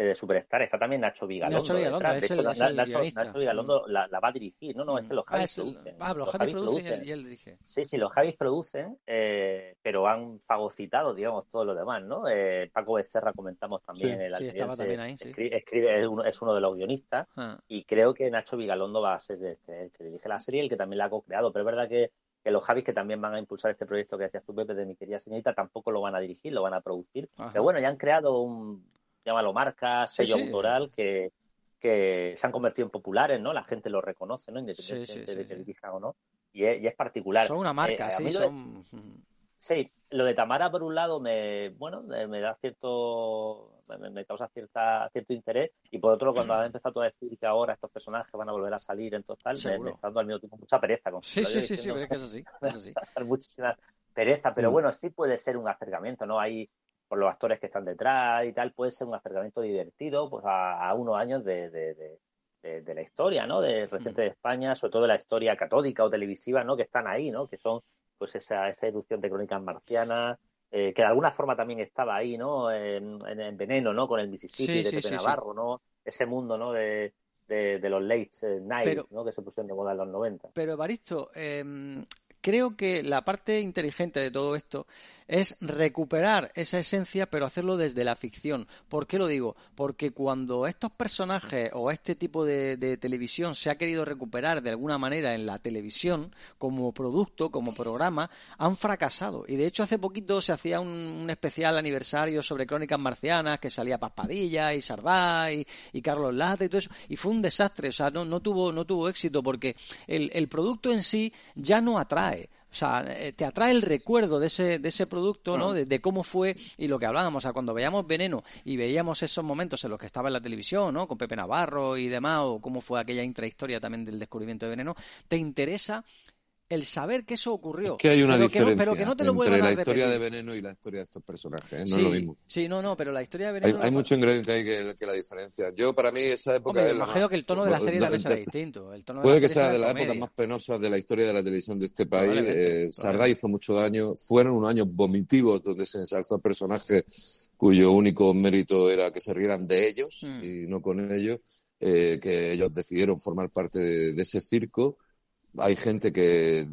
de Superstar, está también Nacho Vigalondo. Nacho Vigalondo, de hecho, el, Nacho, Nacho, Nacho, Vigalondo la, la, va a dirigir. No, no, es que los Javis ah, producen. Ah, los, los Javis producen, producen, y él dirige. Sí, sí, los Javis producen, eh, pero han fagocitado, digamos, todo lo demás, ¿no? Eh, Paco Becerra comentamos también. Sí, el sí, estaba también ahí, sí. Escribe, escribe es, uno, es, uno, de los guionistas ah. y creo que Nacho Vigalondo va a ser este, el que dirige la serie, el que también la ha co-creado, pero es verdad que que los Javis que también van a impulsar este proyecto que decías tú, Pepe, de mi querida señorita, tampoco lo van a dirigir, lo van a producir. Pero bueno, ya han creado un, llámalo marca, sello autoral que, que se han convertido en populares, ¿no? La gente lo reconoce, ¿no? Independientemente de que dirijan o no. Y es, y es, particular. Son una marca, eh, sí, son... Sí, lo de Tamara por un lado me, bueno, me da cierto, me, causa cierta, cierto interés y por otro cuando ha empezado a decir que ahora estos personajes van a volver a salir en total, me, me, está dando al mismo tiempo mucha pereza. Con sí, sí, sí, sí, es que eso sí, eso sí. [LAUGHS] Muchísima pereza, pero mm. bueno, sí puede ser un acercamiento, ¿no? Hay por los actores que están detrás y tal, puede ser un acercamiento divertido pues a, unos años de, de, de, la historia, ¿no? De reciente de España, sobre todo de la historia catódica o televisiva, ¿no? Que están ahí, ¿no? Que son pues esa, esa erupción de crónicas marcianas, eh, que de alguna forma también estaba ahí, ¿no? En, en, Veneno, ¿no? Con el Mississippi de Pepe Navarro, ¿no? Ese mundo, ¿no? De, de, los late eh, nights, ¿no? Que se pusieron de moda en los 90. Pero, Baristo, eh, creo que la parte inteligente de todo esto es recuperar esa esencia, pero hacerlo desde la ficción. ¿Por qué lo digo? Porque cuando estos personajes o este tipo de, televisión se ha querido recuperar de alguna manera en la televisión, como producto, como programa, han fracasado. Y de hecho, hace poquito se hacía un, especial aniversario sobre crónicas marcianas, que salía Paspadilla y Sardá y, Carlos Lata y todo eso, y fue un desastre. O sea, no, no, tuvo, no tuvo éxito porque el, el producto en sí ya no atrae. O sea, eh, te atrae el recuerdo de ese, de ese producto, ¿no? De, cómo fue y lo que hablábamos. O sea, cuando veíamos Veneno y veíamos esos momentos en los que estaba en la televisión, ¿no? Con Pepe Navarro y demás, o cómo fue aquella intrahistoria también del descubrimiento de Veneno, te interesa el saber que eso ocurrió. Es que hay una diferencia entre la historia de Veneno y la historia de estos personajes, ¿eh? no es lo mismo. Sí, no, no, pero la historia de Veneno... Hay, mucho ingrediente ahí que, la diferencia. Yo, para mí, esa época... me imagino que el tono de la serie también será distinto. puede que sea de las épocas más penosas de la historia de la televisión de este país. Eh, Sardá hizo mucho daño. Fueron unos años vomitivos donde se ensalzó personajes cuyo único mérito era que se rieran de ellos mm. y no con ellos, eh, que ellos decidieron formar parte de ese circo hay gente que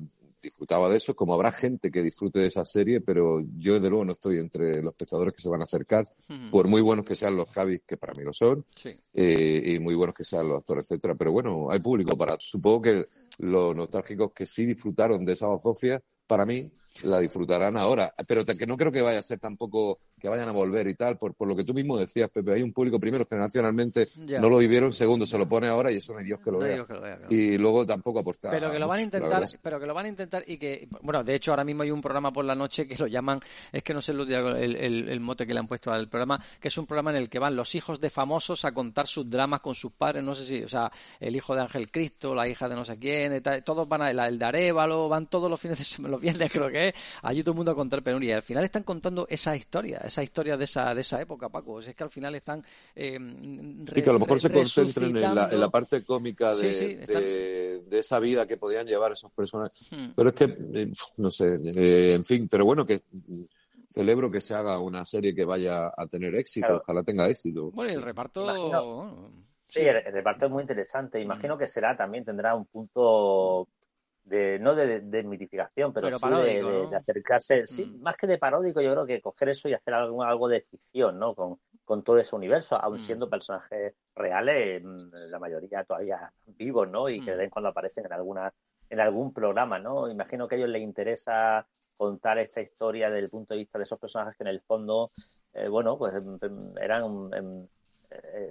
disfrutaba de eso, como habrá gente que disfrute de esa serie, pero yo desde luego no estoy entre los espectadores que se van a acercar, por muy buenos que sean los Javis, que para mí lo son, eh, y muy buenos que sean los actores, etcétera. Pero bueno, hay público para, supongo que los nostálgicos que sí disfrutaron de esa bazofia, para mí, la disfrutarán ahora. Pero que no creo que vaya a ser tampoco que vayan a volver y tal, por, por lo que tú mismo decías, Pepe. Hay un público, primero, generacionalmente no lo vivieron, segundo, se lo pone ahora y eso no hay Dios que lo vea. Y luego tampoco apostar. Pero que lo van a intentar, pero que lo van a intentar y que, bueno, de hecho, ahora mismo hay un programa por la noche que lo llaman, es que no sé el, el, el mote que le han puesto al programa, que es un programa en el que van los hijos de famosos a contar sus dramas con sus padres, no sé si, o sea, el hijo de Ángel Cristo, la hija de no sé quién, todos van a, el, el de Arevalo, van todos los fines de semana, los viernes creo que es, allí todo el mundo a contar penuria. Y al final están contando esa historia, esa historia de esa, de esa época, Paco. Es que al final están. Eh, que a lo mejor se concentren en la, parte cómica de, de, esa vida que podían llevar esos personajes. Hmm. Pero es que, eh, no sé, eh, en fin, pero bueno, que celebro que se haga una serie que vaya a tener éxito, ojalá tenga éxito. Bueno, y el reparto. sí, el, reparto es muy interesante. Imagino hmm. que será también, tendrá un punto de no de, de mitificación, pero, sí de, acercarse, sí, mm. más que de paródico, yo creo que coger eso y hacer algo, algo de ficción, ¿no? Con, con todo ese universo, aun mm. siendo personajes reales, mm, la mayoría todavía vivos, ¿no? Y que de vez en cuando aparecen en alguna, en algún programa, ¿no? Imagino que a ellos les interesa contar esta historia desde el punto de vista de esos personajes que en el fondo, eh, bueno, pues eran eh,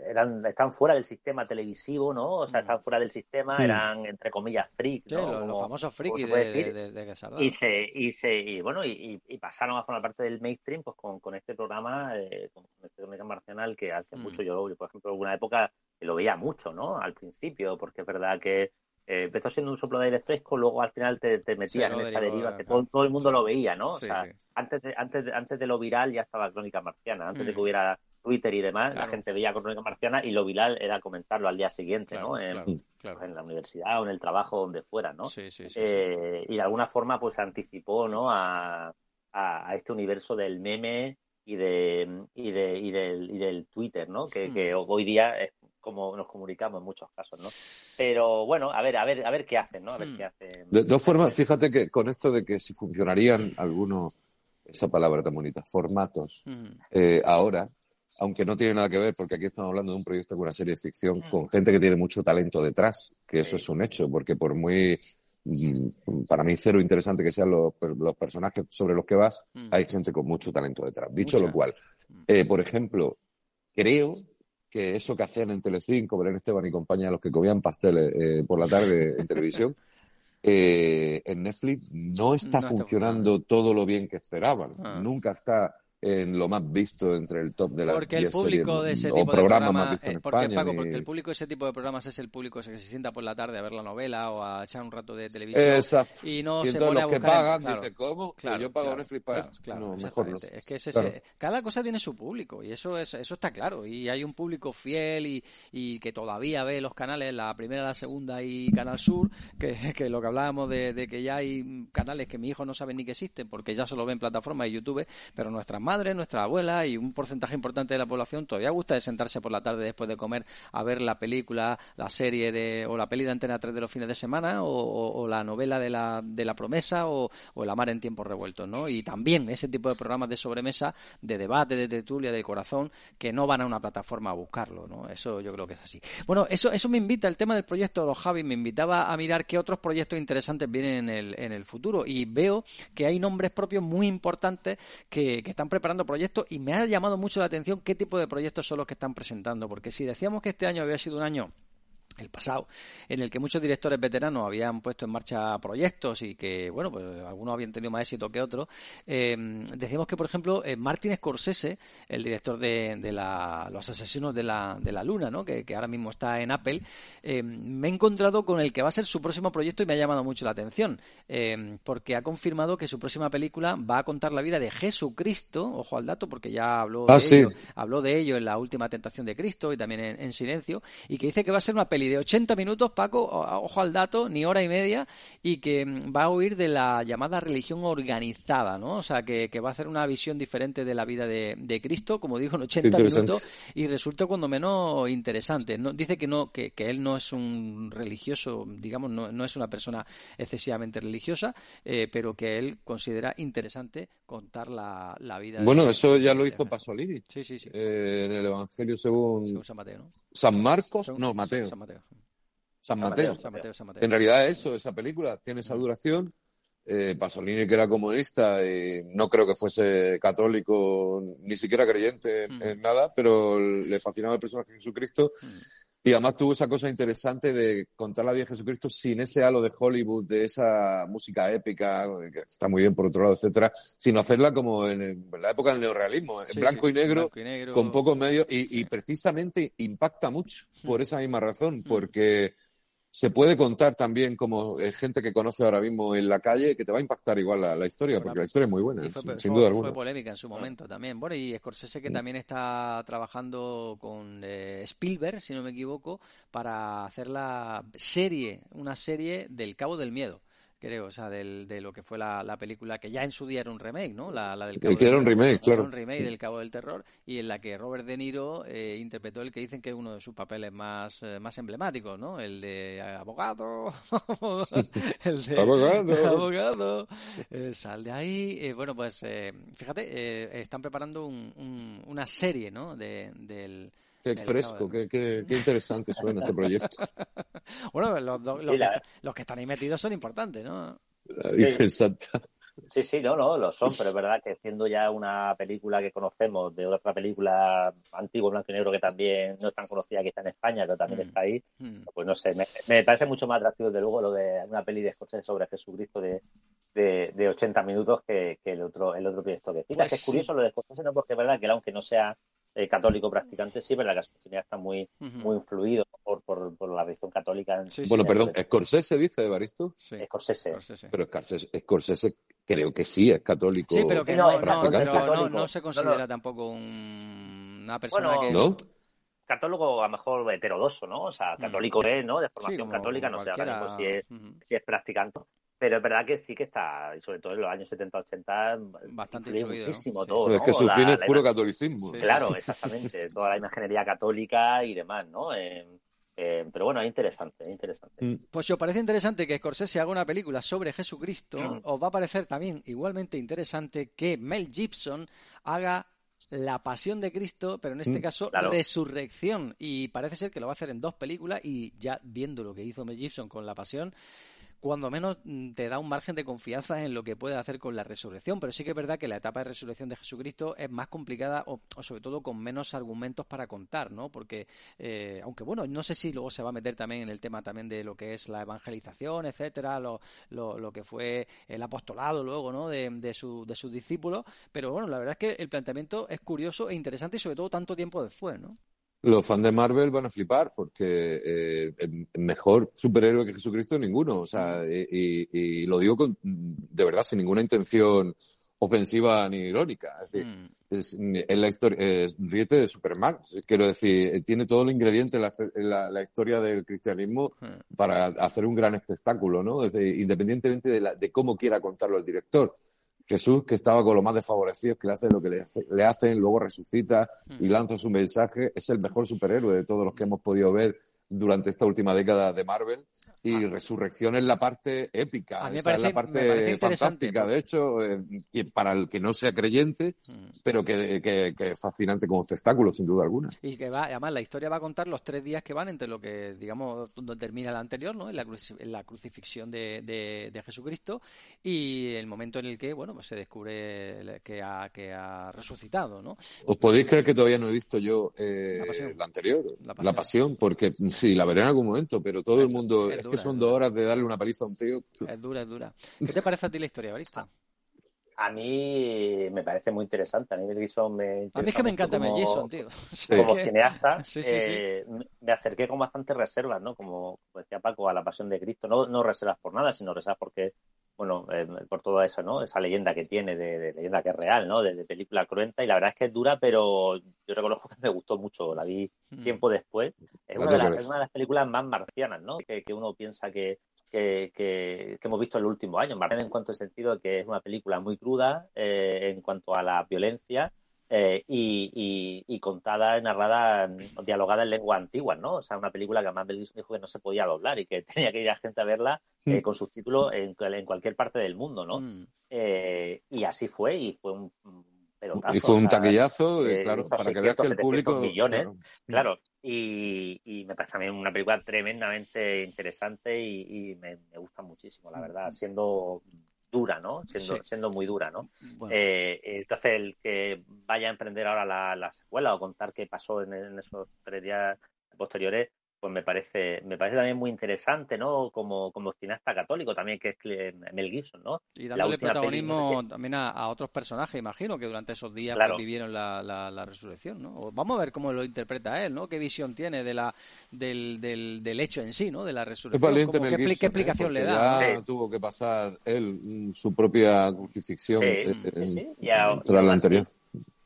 eran, están fuera del sistema televisivo, ¿no? O sea, están fuera del sistema, eran, entre comillas, freaks, ¿no? los, famosos freaks de, de, Y se, y se, y bueno, y, pasaron a formar parte del mainstream, pues con, con este programa, eh, con, este Dominicano Marcional, que hace mucho yo, por ejemplo, en alguna época lo veía mucho, ¿no? Al principio, porque es verdad que eh, empezó siendo un soplo de aire fresco, luego al final te, te metías en esa deriva que todo, todo, el mundo lo veía, ¿no? o sea, antes de, antes, de, antes de lo viral ya estaba Crónica Marciana, antes de que hubiera Twitter y demás, la gente veía Crónica Marciana y lo viral era comentarlo al día siguiente, ¿no? En, en, la universidad o en el trabajo, donde fuera, ¿no? Eh, y de alguna forma, pues anticipó, ¿no? A, a, este universo del meme y de y, de, y, del, y del Twitter, ¿no? Que, hmm. que hoy día es como nos comunicamos en muchos casos, ¿no? Pero bueno, a ver, a ver, a ver qué hacen, ¿no? A ver hmm. qué hacen. De dos formas, fíjate que con esto de que si funcionarían algunos, esa palabra tan bonita, formatos, hmm. eh, ahora, aunque no tiene nada que ver, porque aquí estamos hablando de un proyecto con una serie de ficción, con gente que tiene mucho talento detrás, que eso es un hecho, porque por muy mm, para mí cero interesante que sean los, personajes sobre los que vas, mm. hay gente con mucho talento detrás. Dicho lo cual, mm. eh, por ejemplo, creo que eso que hacían en Telecinco, Belén Esteban y compañía, los que comían pasteles eh, por la tarde en televisión, [LAUGHS] eh, en Netflix no está funcionando todo lo bien que esperaban. Ah. Nunca está en lo más visto entre el top de las porque el público de ese tipo de programas en porque, Paco, porque el público de ese tipo de programas es el público que se sienta por la tarde a ver la novela o a echar un rato de televisión Exacto. y no se pone a buscar que pagan dice cómo claro, yo pago Netflix para esto no, mejor no. es que ese, cada cosa tiene su público y eso es eso está claro y hay un público fiel y, y que todavía ve los canales la primera la segunda y Canal Sur que, que lo que hablábamos de, de, que ya hay canales que mi hijo no sabe ni que existen porque ya solo ven plataformas y YouTube pero nuestras madres nuestras abuelas y un porcentaje importante de la población todavía gusta de sentarse por la tarde después de comer a ver la película, la serie de, o la peli de Antena 3 de los fines de semana o, la novela de la, de la promesa o, o, El mar en tiempos revueltos, ¿no? Y también ese tipo de programas de sobremesa, de debate, de tertulia, de corazón, que no van a una plataforma a buscarlo, ¿no? Eso yo creo que es así. Bueno, eso, eso me invita, el tema del proyecto de los Javi, me invitaba a mirar qué otros proyectos interesantes vienen en el, en el futuro y veo que hay nombres propios muy importantes que, que están preparando proyectos y me ha llamado mucho la atención qué tipo de proyectos son los que están presentando, porque si decíamos que este año había sido un año el pasado, en el que muchos directores veteranos habían puesto en marcha proyectos y que, bueno, pues algunos habían tenido más éxito que otros. Eh, decíamos que, por ejemplo, eh, Martin Scorsese, el director de, la, Los Asesinos de la, de la Luna, ¿no? que, ahora mismo está en Apple, eh, me he encontrado con el que va a ser su próximo proyecto y me ha llamado mucho la atención, porque ha confirmado que su próxima película va a contar la vida de Jesucristo, ojo al dato, porque ya habló, ah, de, ello, habló de ello en la última tentación de Cristo y también en, en Silencio, y que dice que va a ser una película de 80 minutos, Paco, ojo al dato, ni hora y media, y que mm, va a huir de la llamada religión organizada, ¿no? O sea, que, va a hacer una visión diferente de la vida de, Cristo, como dijo, en 80 minutos, y resulta cuando menos interesante. No, dice que no, que, él no es un religioso, digamos, no, es una persona excesivamente religiosa, eh, pero que él considera interesante contar la, vida. Bueno, eso ya lo hizo Pasolini. Sí, sí, sí. Eh, en el Evangelio según... San Mateo, ¿no? San Marcos, no, Mateo. San Mateo. San Mateo. En realidad eso, esa película tiene esa duración. Eh, Pasolini, que era comunista, y no creo que fuese católico, ni siquiera creyente en, mm. nada, pero le fascinaba el personaje de Jesucristo. Mm. Y además tuvo esa cosa interesante de contar la vida de Jesucristo sin ese halo de Hollywood, de esa música épica, que está muy bien por otro lado, etcétera, sino hacerla como en, la época del neorrealismo, en blanco, y negro, con pocos medios, y, y, precisamente impacta mucho por esa misma razón, porque se puede contar también como eh, gente que conoce ahora mismo en la calle que te va a impactar igual la, historia, porque la historia es muy buena, sin, duda alguna. Fue polémica en su momento también. Bueno, y Scorsese que también está trabajando con eh, Spielberg, si no me equivoco, para hacer la serie, una serie del Cabo del Miedo creo, o sea, del, de lo que fue la, la, película, que ya en su día era un remake, ¿no? La, la del Cabo que era un remake, claro. un remake del Cabo del Terror, y en la que Robert De Niro eh, interpretó el que dicen que es uno de sus papeles más, eh, más emblemáticos, ¿no? El de abogado, [LAUGHS] el de abogado, [LAUGHS] abogado, eh, sal de ahí. bueno, pues fíjate, están preparando un, una serie, ¿no? De, del Qué fresco, qué, qué, qué, interesante suena ese proyecto. [LAUGHS] bueno, los, los, que, están ahí metidos son importantes, ¿no? Sí. Exacto. Sí, sí, no, no, lo son, [LAUGHS] pero es verdad que siendo ya una película que conocemos de otra película antigua, blanco y negro, que también no es tan conocida que está en España, pero también mm. está ahí, mm. pues no sé, me, parece mucho más atractivo, de luego, lo de una peli de Scorsese sobre Jesucristo de, de, de 80 minutos que, que, el otro el otro proyecto que tiene. Pues es curioso lo de Scorsese, no porque es verdad que aunque no sea eh, católico practicante, sí, pero la gastronomía está muy, muy influido por, por, por, la religión católica. bueno, perdón, ¿Scorsese dice, Evaristo? Sí. Scorsese. Pero Scorsese, creo que sí es católico. Sí, pero que no, no, no, se considera tampoco una persona que... ¿No? Católico a lo mejor heterodoso, ¿no? O sea, católico es, ¿no? De formación católica, no sé ahora si es, si es practicante. Pero es verdad que sí que está, y sobre todo en los años 70-80, bastante influido, muchísimo todo. Es que su fin es puro catolicismo. Claro, exactamente. toda la imaginería católica y demás, ¿no? Eh, eh, pero bueno, es interesante, es interesante. Mm. Pues si os parece interesante que Scorsese haga una película sobre Jesucristo, mm. os va a parecer también igualmente interesante que Mel Gibson haga la pasión de Cristo, pero en este mm, caso resurrección. Y parece ser que lo va a hacer en dos películas y ya viendo lo que hizo Mel Gibson con la pasión, cuando menos mm, te da un margen de confianza en lo que puede hacer con la resurrección. Pero sí que es verdad que la etapa de resurrección de Jesucristo es más complicada o, sobre todo con menos argumentos para contar, ¿no? Porque, eh, aunque bueno, no sé si luego se va a meter también en el tema también de lo que es la evangelización, etcétera, lo, lo, que fue el apostolado luego, ¿no? De, de, su, de sus discípulos. Pero bueno, la verdad es que el planteamiento es curioso e interesante y sobre todo tanto tiempo después, ¿no? Los fans de Marvel van a flipar porque eh, mejor superhéroe que Jesucristo ninguno. O sea, y, lo digo con, de verdad sin ninguna intención ofensiva ni irónica. Es decir, mm. es, la historia, es Riete de Superman. Quiero decir, tiene todo el ingrediente la, la, historia del cristianismo mm. para hacer un gran espectáculo, ¿no? independientemente de, de cómo quiera contarlo el director. Jesús, que estaba con los más desfavorecidos, que le hacen lo que le, hacen, luego resucita y hmm. lanza su mensaje, es el mejor superhéroe de todos los que hemos podido ver durante esta última década de Marvel y ah. Resurrección es la parte épica, es la parte fantástica, de hecho, eh, para el que no sea creyente, mm. pero que, que, es fascinante como espectáculo, sin duda alguna. Y que va, además la historia va a contar los tres días que van entre lo que, digamos, donde termina la anterior, ¿no? En la, crucifixión de, de, Jesucristo y el momento en el que, bueno, pues se descubre que ha, que ha resucitado, ¿no? ¿Os podéis creer que todavía no he visto yo eh, la, anterior? La pasión. porque sí, la veré en algún momento, pero todo el mundo que son dos horas de darle una paliza a un tío. Es dura, es dura. ¿Qué te parece a ti la historia, Barista? A mí me parece muy interesante. A mí Mel Gibson me A mí es que me encanta Mel Gibson, tío. Como cineasta, [LAUGHS] eh, me acerqué con bastantes reservas, ¿no? Como decía Paco, a la pasión de Cristo. No, no reservas por nada, sino reservas porque, bueno, eh, por toda esa, ¿no? Esa leyenda que tiene, de, leyenda que es real, ¿no? De, película cruenta. Y la verdad es que es dura, pero yo reconozco que me gustó mucho. La vi mm. tiempo después. Es una, de las, una, de las, películas más marcianas, ¿no? Que, que uno piensa que que, hemos visto en el último año. en cuanto al sentido de que es una película muy cruda eh, en cuanto a la violencia eh, y, contada, narrada, dialogada en lengua antigua, ¿no? O sea, una película que además Belgis dijo que no se podía doblar y que [LAUGHS] tenía que ir a gente a verla eh, con subtítulos en, en, cualquier parte del mundo, ¿no? Mm. y así fue y fue un y fue un taquillazo, eh, claro, para que veas que el público... millones, claro. Y, me parece también una película tremendamente interesante y, me, gusta muchísimo, la verdad, siendo dura, ¿no? Siendo, siendo muy dura, ¿no? Eh, entonces, el que vaya a emprender ahora la, la secuela o contar qué pasó en esos tres días posteriores, pues me parece, me parece también muy interesante, ¿no? Como, como cineasta católico también, que es Mel Gibson, ¿no? Y dándole protagonismo también a, otros personajes, imagino, que durante esos días pues, vivieron la, la, resurrección, ¿no? Vamos a ver cómo lo interpreta él, ¿no? Qué visión tiene de la, del, del, del hecho en sí, ¿no? De la resurrección. ¿Qué, ¿qué, ¿eh? explicación le da? Ya tuvo que pasar él mm, su propia crucifixión sí, la anterior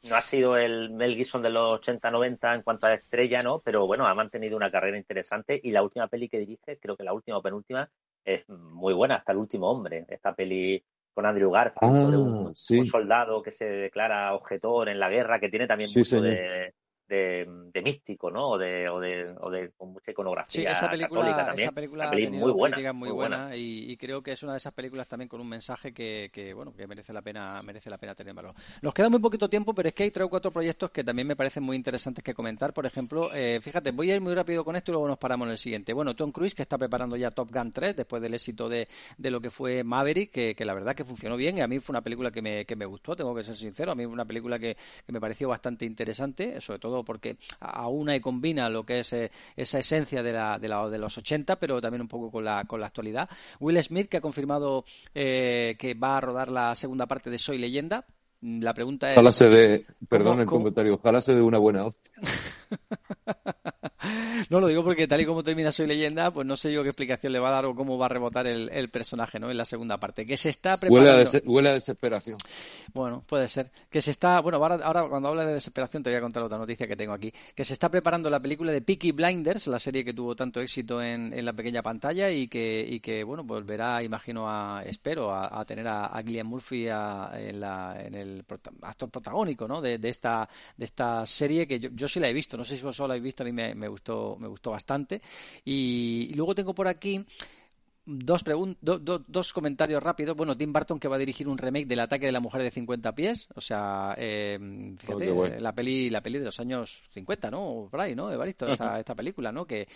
no ha sido el Mel Gibson de los 80-90 en cuanto a estrella, ¿no? Pero bueno, ha mantenido una carrera interesante y la última peli que dirige, creo que la última o penúltima, es muy buena, hasta el último hombre. Esta peli con Andrew Garfield sobre un, ah, soldado que se declara objetor en la guerra, que tiene también mucho de de, místico, ¿no? O de, o de, o de con mucha iconografía. Sí, esa película, también. Esa película muy buena, muy, buena, Y, creo que es una de esas películas también con un mensaje que, que, bueno, que merece la pena, merece la pena tener valor. Nos queda muy poquito tiempo, pero es que hay tres o cuatro proyectos que también me parecen muy interesantes que comentar. Por ejemplo, eh, fíjate, voy a ir muy rápido con esto y luego nos paramos en el siguiente. Bueno, Tom Cruise que está preparando ya Top Gun 3 después del éxito de, de lo que fue Maverick, que, que, la verdad que funcionó bien y a mí fue una película que me, que me gustó, tengo que ser sincero. A mí fue una película que, que me pareció bastante interesante, sobre todo porque una y combina lo que es eh, esa esencia de, la, de, la, de, los 80, pero también un poco con la, con la actualidad. Will Smith, que ha confirmado eh, que va a rodar la segunda parte de Soy Leyenda. La pregunta es. Ojalá se de. Perdón el comentario. Ojalá se de una buena hostia. [LAUGHS] [LAUGHS] no lo digo porque tal y como termina Soy Leyenda, pues no sé yo qué explicación le va a dar o cómo va a rebotar el, personaje, ¿no? En la segunda parte. Que se está preparando. Huele a, desesperación. Bueno, puede ser. Que se está. Bueno, ahora, cuando habla de desesperación te voy a contar otra noticia que tengo aquí. Que se está preparando la película de Peaky Blinders, la serie que tuvo tanto éxito en, la pequeña pantalla y que, y que bueno, volverá, imagino, a, espero, a, tener a, a Gillian Murphy en, la, en el actor protagónico, ¿no? De, esta, de esta serie que yo, yo sí la he visto. No sé si vosotros la habéis visto, a mí me, me gustó, me gustó bastante. Y, luego tengo por aquí dos, dos comentarios rápidos. Bueno, Tim Burton que va a dirigir un remake del ataque de la mujer de 50 pies. O sea, eh, fíjate, oh, la peli la peli de los años 50, ¿no? Por ahí, ¿no? Evaristo, esta, esta película, ¿no? Que,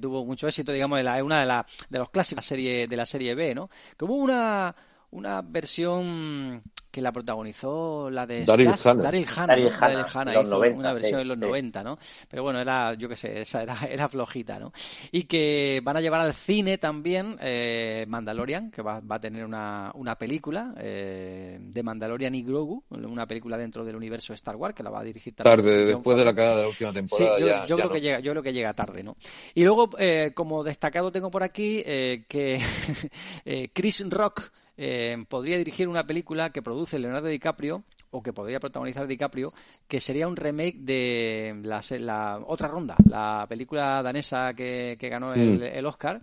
tuvo mucho éxito, digamos, es una de, la, de los clásicos de la serie, de la serie B, ¿no? Que hubo una, una versión que la protagonizó la de Daryl Hannah. Daryl Hannah, hizo una versión en los 90, ¿no? Pero bueno, era, yo qué sé, esa era, [LAUGHS] era flojita, ¿no? Y que van a llevar al cine también eh, Mandalorian, que va, va, a tener una, una película eh, de Mandalorian y Grogu, una película dentro del universo Star Wars, que la va a dirigir Tarde, después de la cagada de la última temporada. Sí, yo, yo creo que llega, yo creo que llega tarde, ¿no? Y luego, eh, como destacado tengo por aquí que [LAUGHS] Chris Rock eh, podría dirigir una película que produce Leonardo DiCaprio o que podría protagonizar DiCaprio, que sería un remake de la, otra ronda, la película danesa que, ganó el, Oscar.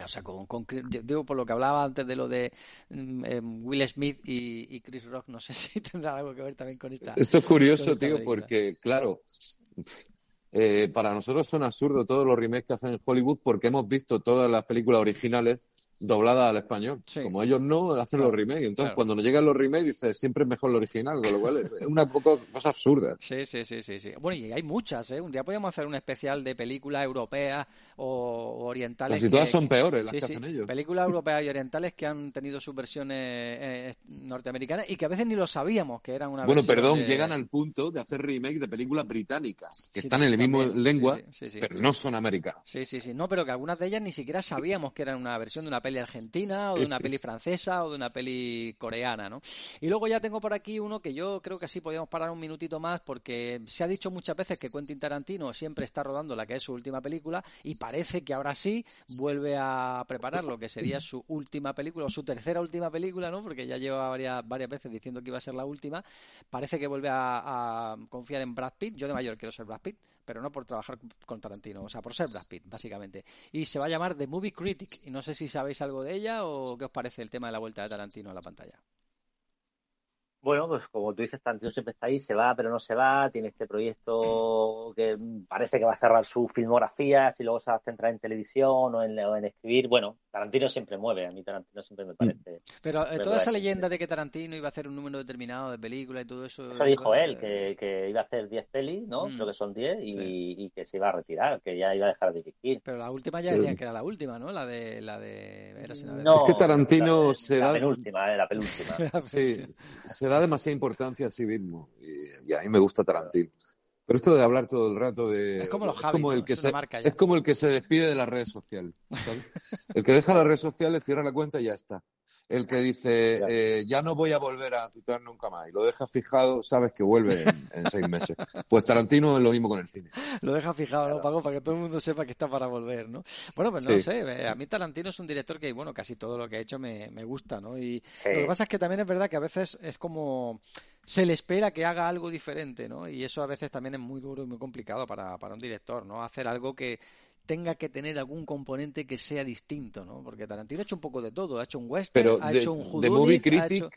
O sea, con, digo por lo que hablaba antes de lo de mm, em, Will Smith y, Chris Rock, no sé [LAUGHS] si tendrá algo que ver también con esta. Esto es curioso, tío, porque, claro, eh, para nosotros son absurdos todos los remakes que hacen en Hollywood porque hemos visto todas las películas originales doblada al español. Como ellos no, hacen los remakes. Entonces, cuando nos llegan los remakes, dice siempre es mejor lo original, con lo cual es una poco cosa absurda. Sí, sí, sí, sí, sí. Bueno, y hay muchas, ¿eh? Un día podríamos hacer un especial de películas europeas o orientales. Casi todas son peores las que hacen ellos. Películas [LAUGHS] europeas y orientales que han tenido sus versiones eh, norteamericanas y que a veces ni lo sabíamos que eran una Bueno, perdón, llegan al punto de hacer remakes de películas británicas, que están en la misma lengua, pero no son americanas. Sí, sí, sí. No, pero que algunas de ellas ni siquiera sabíamos que eran una versión de una película argentina o de una peli francesa o de una peli coreana, ¿no? Y luego ya tengo por aquí uno que yo creo que sí podríamos parar un minutito más porque se ha dicho muchas veces que Quentin Tarantino siempre está rodando la que es su última película y parece que ahora sí vuelve a preparar lo que sería su última película o su tercera última película, ¿no? Porque ya lleva varias, varias veces diciendo que iba a ser la última. Parece que vuelve a, a confiar en Brad Pitt. Yo de mayor quiero ser Brad Pitt pero no por trabajar con Tarantino, o sea, por ser Brad Pitt, básicamente. Y se va a llamar The Movie Critic, y no sé si sabéis algo de ella o qué os parece el tema de la vuelta de Tarantino a la pantalla. Bueno, pues como tú dices, Tarantino siempre está ahí, se va, pero no se va. Tiene este proyecto que parece que va a cerrar su filmografía, si luego se va a centrar en televisión o en, en escribir. Bueno, Tarantino siempre mueve, a mí Tarantino siempre me parece. Pero eh, toda esa leyenda de que Tarantino iba a hacer un número determinado de películas y todo eso. Eso dijo él, que, que, iba a hacer 10 pelis, ¿no? Mm. Creo que son 10 y, que se iba a retirar, que ya iba a dejar de dirigir. Pero la última ya decían que era la última, ¿no? La de. La de... no, es que Tarantino se da. La penúltima, eh, la penúltima. [LAUGHS] sí, se da demasiada importancia a sí mismo. Y, a mí me gusta Tarantino. Pero esto de hablar todo el rato de. Es como los el que se, Es como el que se despide de las redes sociales. el que deja las redes sociales, cierra la cuenta y ya está. El que dice, eh, ya no voy a volver a tuitear nunca más y lo deja fijado, sabes que vuelve en, seis meses. Pues Tarantino es lo mismo con el cine. Lo deja fijado, ¿no, Pago? Para que todo el mundo sepa que está para volver, ¿no? Bueno, pues no sé, eh, a mí Tarantino es un director que, bueno, casi todo lo que ha hecho me, me gusta, ¿no? Y lo que pasa es que también es verdad que a veces es como se le espera que haga algo diferente, ¿no? Y eso a veces también es muy duro y muy complicado para, para un director, ¿no? Hacer algo que tenga que tener algún componente que sea distinto, ¿no? Porque Tarantino ha hecho un poco de todo, ha hecho un western, ha hecho un The Movie Critic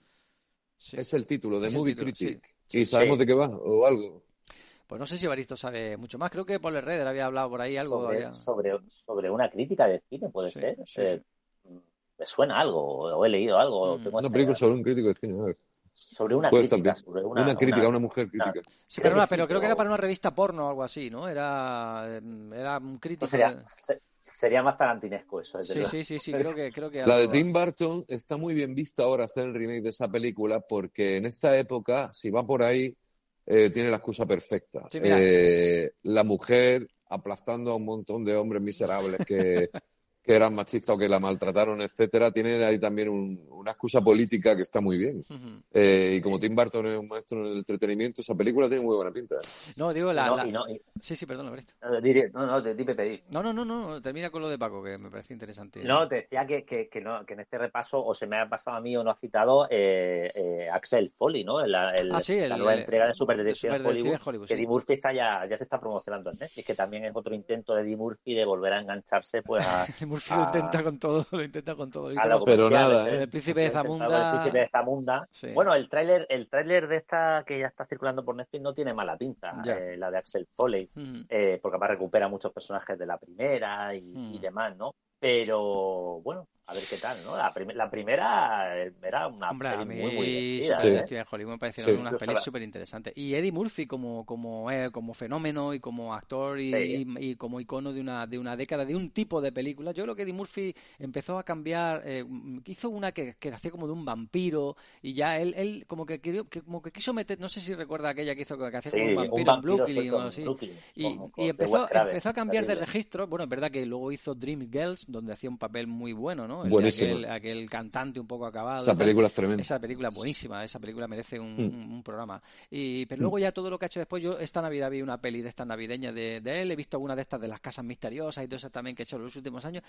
es el título, The Movie Critic. ¿Y sabemos de qué va o algo? Pues no sé si Baristo sabe mucho más. Creo que Paul Redder había hablado por ahí algo. Sobre, sobre, una crítica de cine, puede ser. Eh, me suena algo, o he leído algo. Mm. Una película sobre un crítico de cine sobre una crítica. una, crítica, una, mujer crítica. Sí, pero, pero, creo que era para una revista porno o algo así, ¿no? Era, era un crítico. sería, sería, más tarantinesco eso. Sí, sí, sí, sí, creo que, creo que La de Tim Burton está muy bien vista ahora hacer el remake de esa película porque en esta época, si va por ahí, eh, tiene la excusa perfecta. Eh, la mujer aplastando a un montón de hombres miserables que [LAUGHS] que eran machistas o que la maltrataron, etcétera, tiene ahí también una excusa política que está muy bien. Eh, y como Tim Burton es un maestro en el entretenimiento, esa película tiene muy buena pinta. No, digo la... sí, sí, perdón, No, no, te. No, no, no, no, termina con lo de Paco, que me parece interesante. No, te decía que, que, que, no, que en este repaso o se me ha pasado a mí o no ha citado eh, eh, Axel Foley, ¿no? El, el, ah, sí, la nueva entrega de Super Detective Hollywood, Hollywood, que Eddie Murphy está ya, ya se está promocionando en Netflix, que también es otro intento de Eddie Murphy de volver a engancharse pues a... [LAUGHS] [LAUGHS] lo intenta con todo, lo intenta con todo. pero nada, ¿eh? El príncipe de Zamunda. El príncipe de Zamunda. Bueno, el tráiler, el tráiler de esta que ya está circulando por Netflix no tiene mala pinta, eh, la de Axel Foley, mm. eh, porque además recupera muchos personajes de la primera y, mm. demás, ¿no? Pero bueno, a ver qué tal, ¿no? La, la primera era una peli muy, muy divertida. Sí. ¿eh? Hollywood me parecieron unas pelis súper interesantes. Y Eddie Murphy como, como, eh, como fenómeno y como actor y, y, como icono de una, de una década, de un tipo de película. Yo creo que Eddie Murphy empezó a cambiar, eh, hizo una que, que hacía como de un vampiro y ya él, él como que, quería, que, como que quiso meter, no sé si recuerda aquella que hizo que hacía como un vampiro, en Brooklyn o así. y, y empezó, empezó a cambiar de registro. Bueno, es verdad que luego hizo Dream Girls, donde hacía un papel muy bueno, ¿no? Buenísimo aquel cantante un poco acabado. Esa película es tremenda. Esa película buenísima, esa película merece un, mm. programa. Y, pero luego mm. ya todo lo que ha hecho después, yo esta Navidad vi una peli de esta navideña de, él, he visto alguna de estas de las casas misteriosas y todo eso también que he hecho en los últimos años.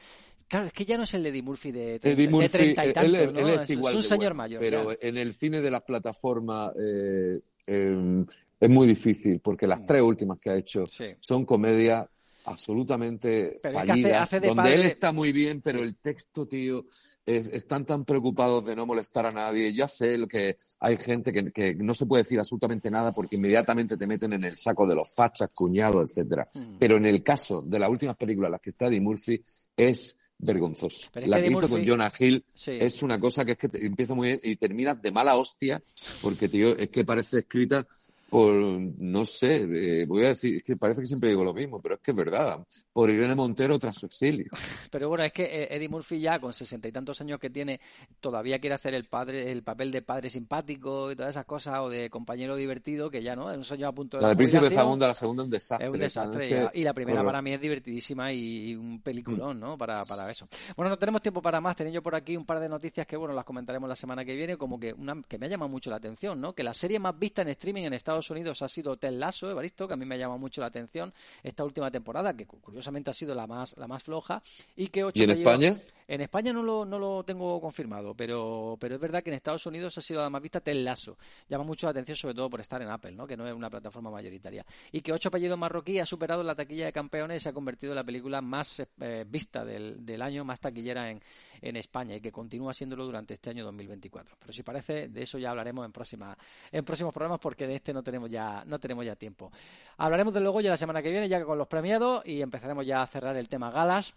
Claro, es que ya no es el de Eddie Murphy de, treinta y tantos, él, es, igual un señor mayor. Pero en el cine de las plataformas eh, em, es muy difícil, porque las mm. tres últimas que ha hecho son comedias absolutamente fallidas, donde él está muy bien, pero el texto, tío, están tan preocupados de no molestar a nadie. Ya sé que hay gente que, no se puede decir absolutamente nada porque inmediatamente te meten en el saco de los fachas, cuñados, etcétera. Mm. Pero en el caso de las últimas películas, las que está Eddie Murphy, es vergonzoso. la que, hizo con Jonah Hill es una cosa que es que empieza muy bien y termina de mala hostia porque, tío, es que parece escrita por, no sé, eh, voy a decir, es que parece que siempre digo lo mismo, pero es que es verdad, por Irene Montero tras su exilio. [LAUGHS] Pero bueno, es que eh, Eddie Murphy ya con sesenta y tantos años que tiene, todavía quiere hacer el padre, el papel de padre simpático y todas esas cosas, o de compañero divertido, que ya no, es un sueño a punto de... La de Príncipe Zamunda, la segunda un desastre. Es un desastre, y la primera para mí es divertidísima y, un peliculón, ¿no? Para, para eso. Bueno, no tenemos tiempo para más, teniendo por aquí un par de noticias que, bueno, las comentaremos la semana que viene, como que una que me ha llamado mucho la atención, ¿no? Que la serie más vista en streaming en Estados Unidos ha sido Tel Lasso, Evaristo, que a mí me ha llamado mucho la atención esta última temporada, que curiosamente ha sido la más, la más floja, y que ocho ¿Y en España? En España no lo, no lo tengo confirmado, pero, pero es verdad que en Estados Unidos ha sido la más vista Tel Lasso. Llama mucho la atención, sobre todo por estar en Apple, ¿no? que no es una plataforma mayoritaria. Y que Ocho apellidos marroquí ha superado la taquilla de campeones y se ha convertido en la película más eh, vista del, del, año, más taquillera en, en España y que continúa siéndolo durante este año 2024. Pero si parece, de eso ya hablaremos en, próxima, en próximos programas porque de este no tenemos ya, no tenemos ya tiempo. Hablaremos de luego ya la semana que viene, ya con los premiados, y empezaremos ya a cerrar el tema galas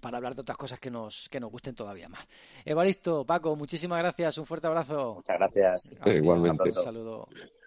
para hablar de otras cosas que nos, que nos gusten todavía más. Evaristo, Paco, muchísimas gracias, un fuerte abrazo. Muchas gracias. igualmente. Un saludo.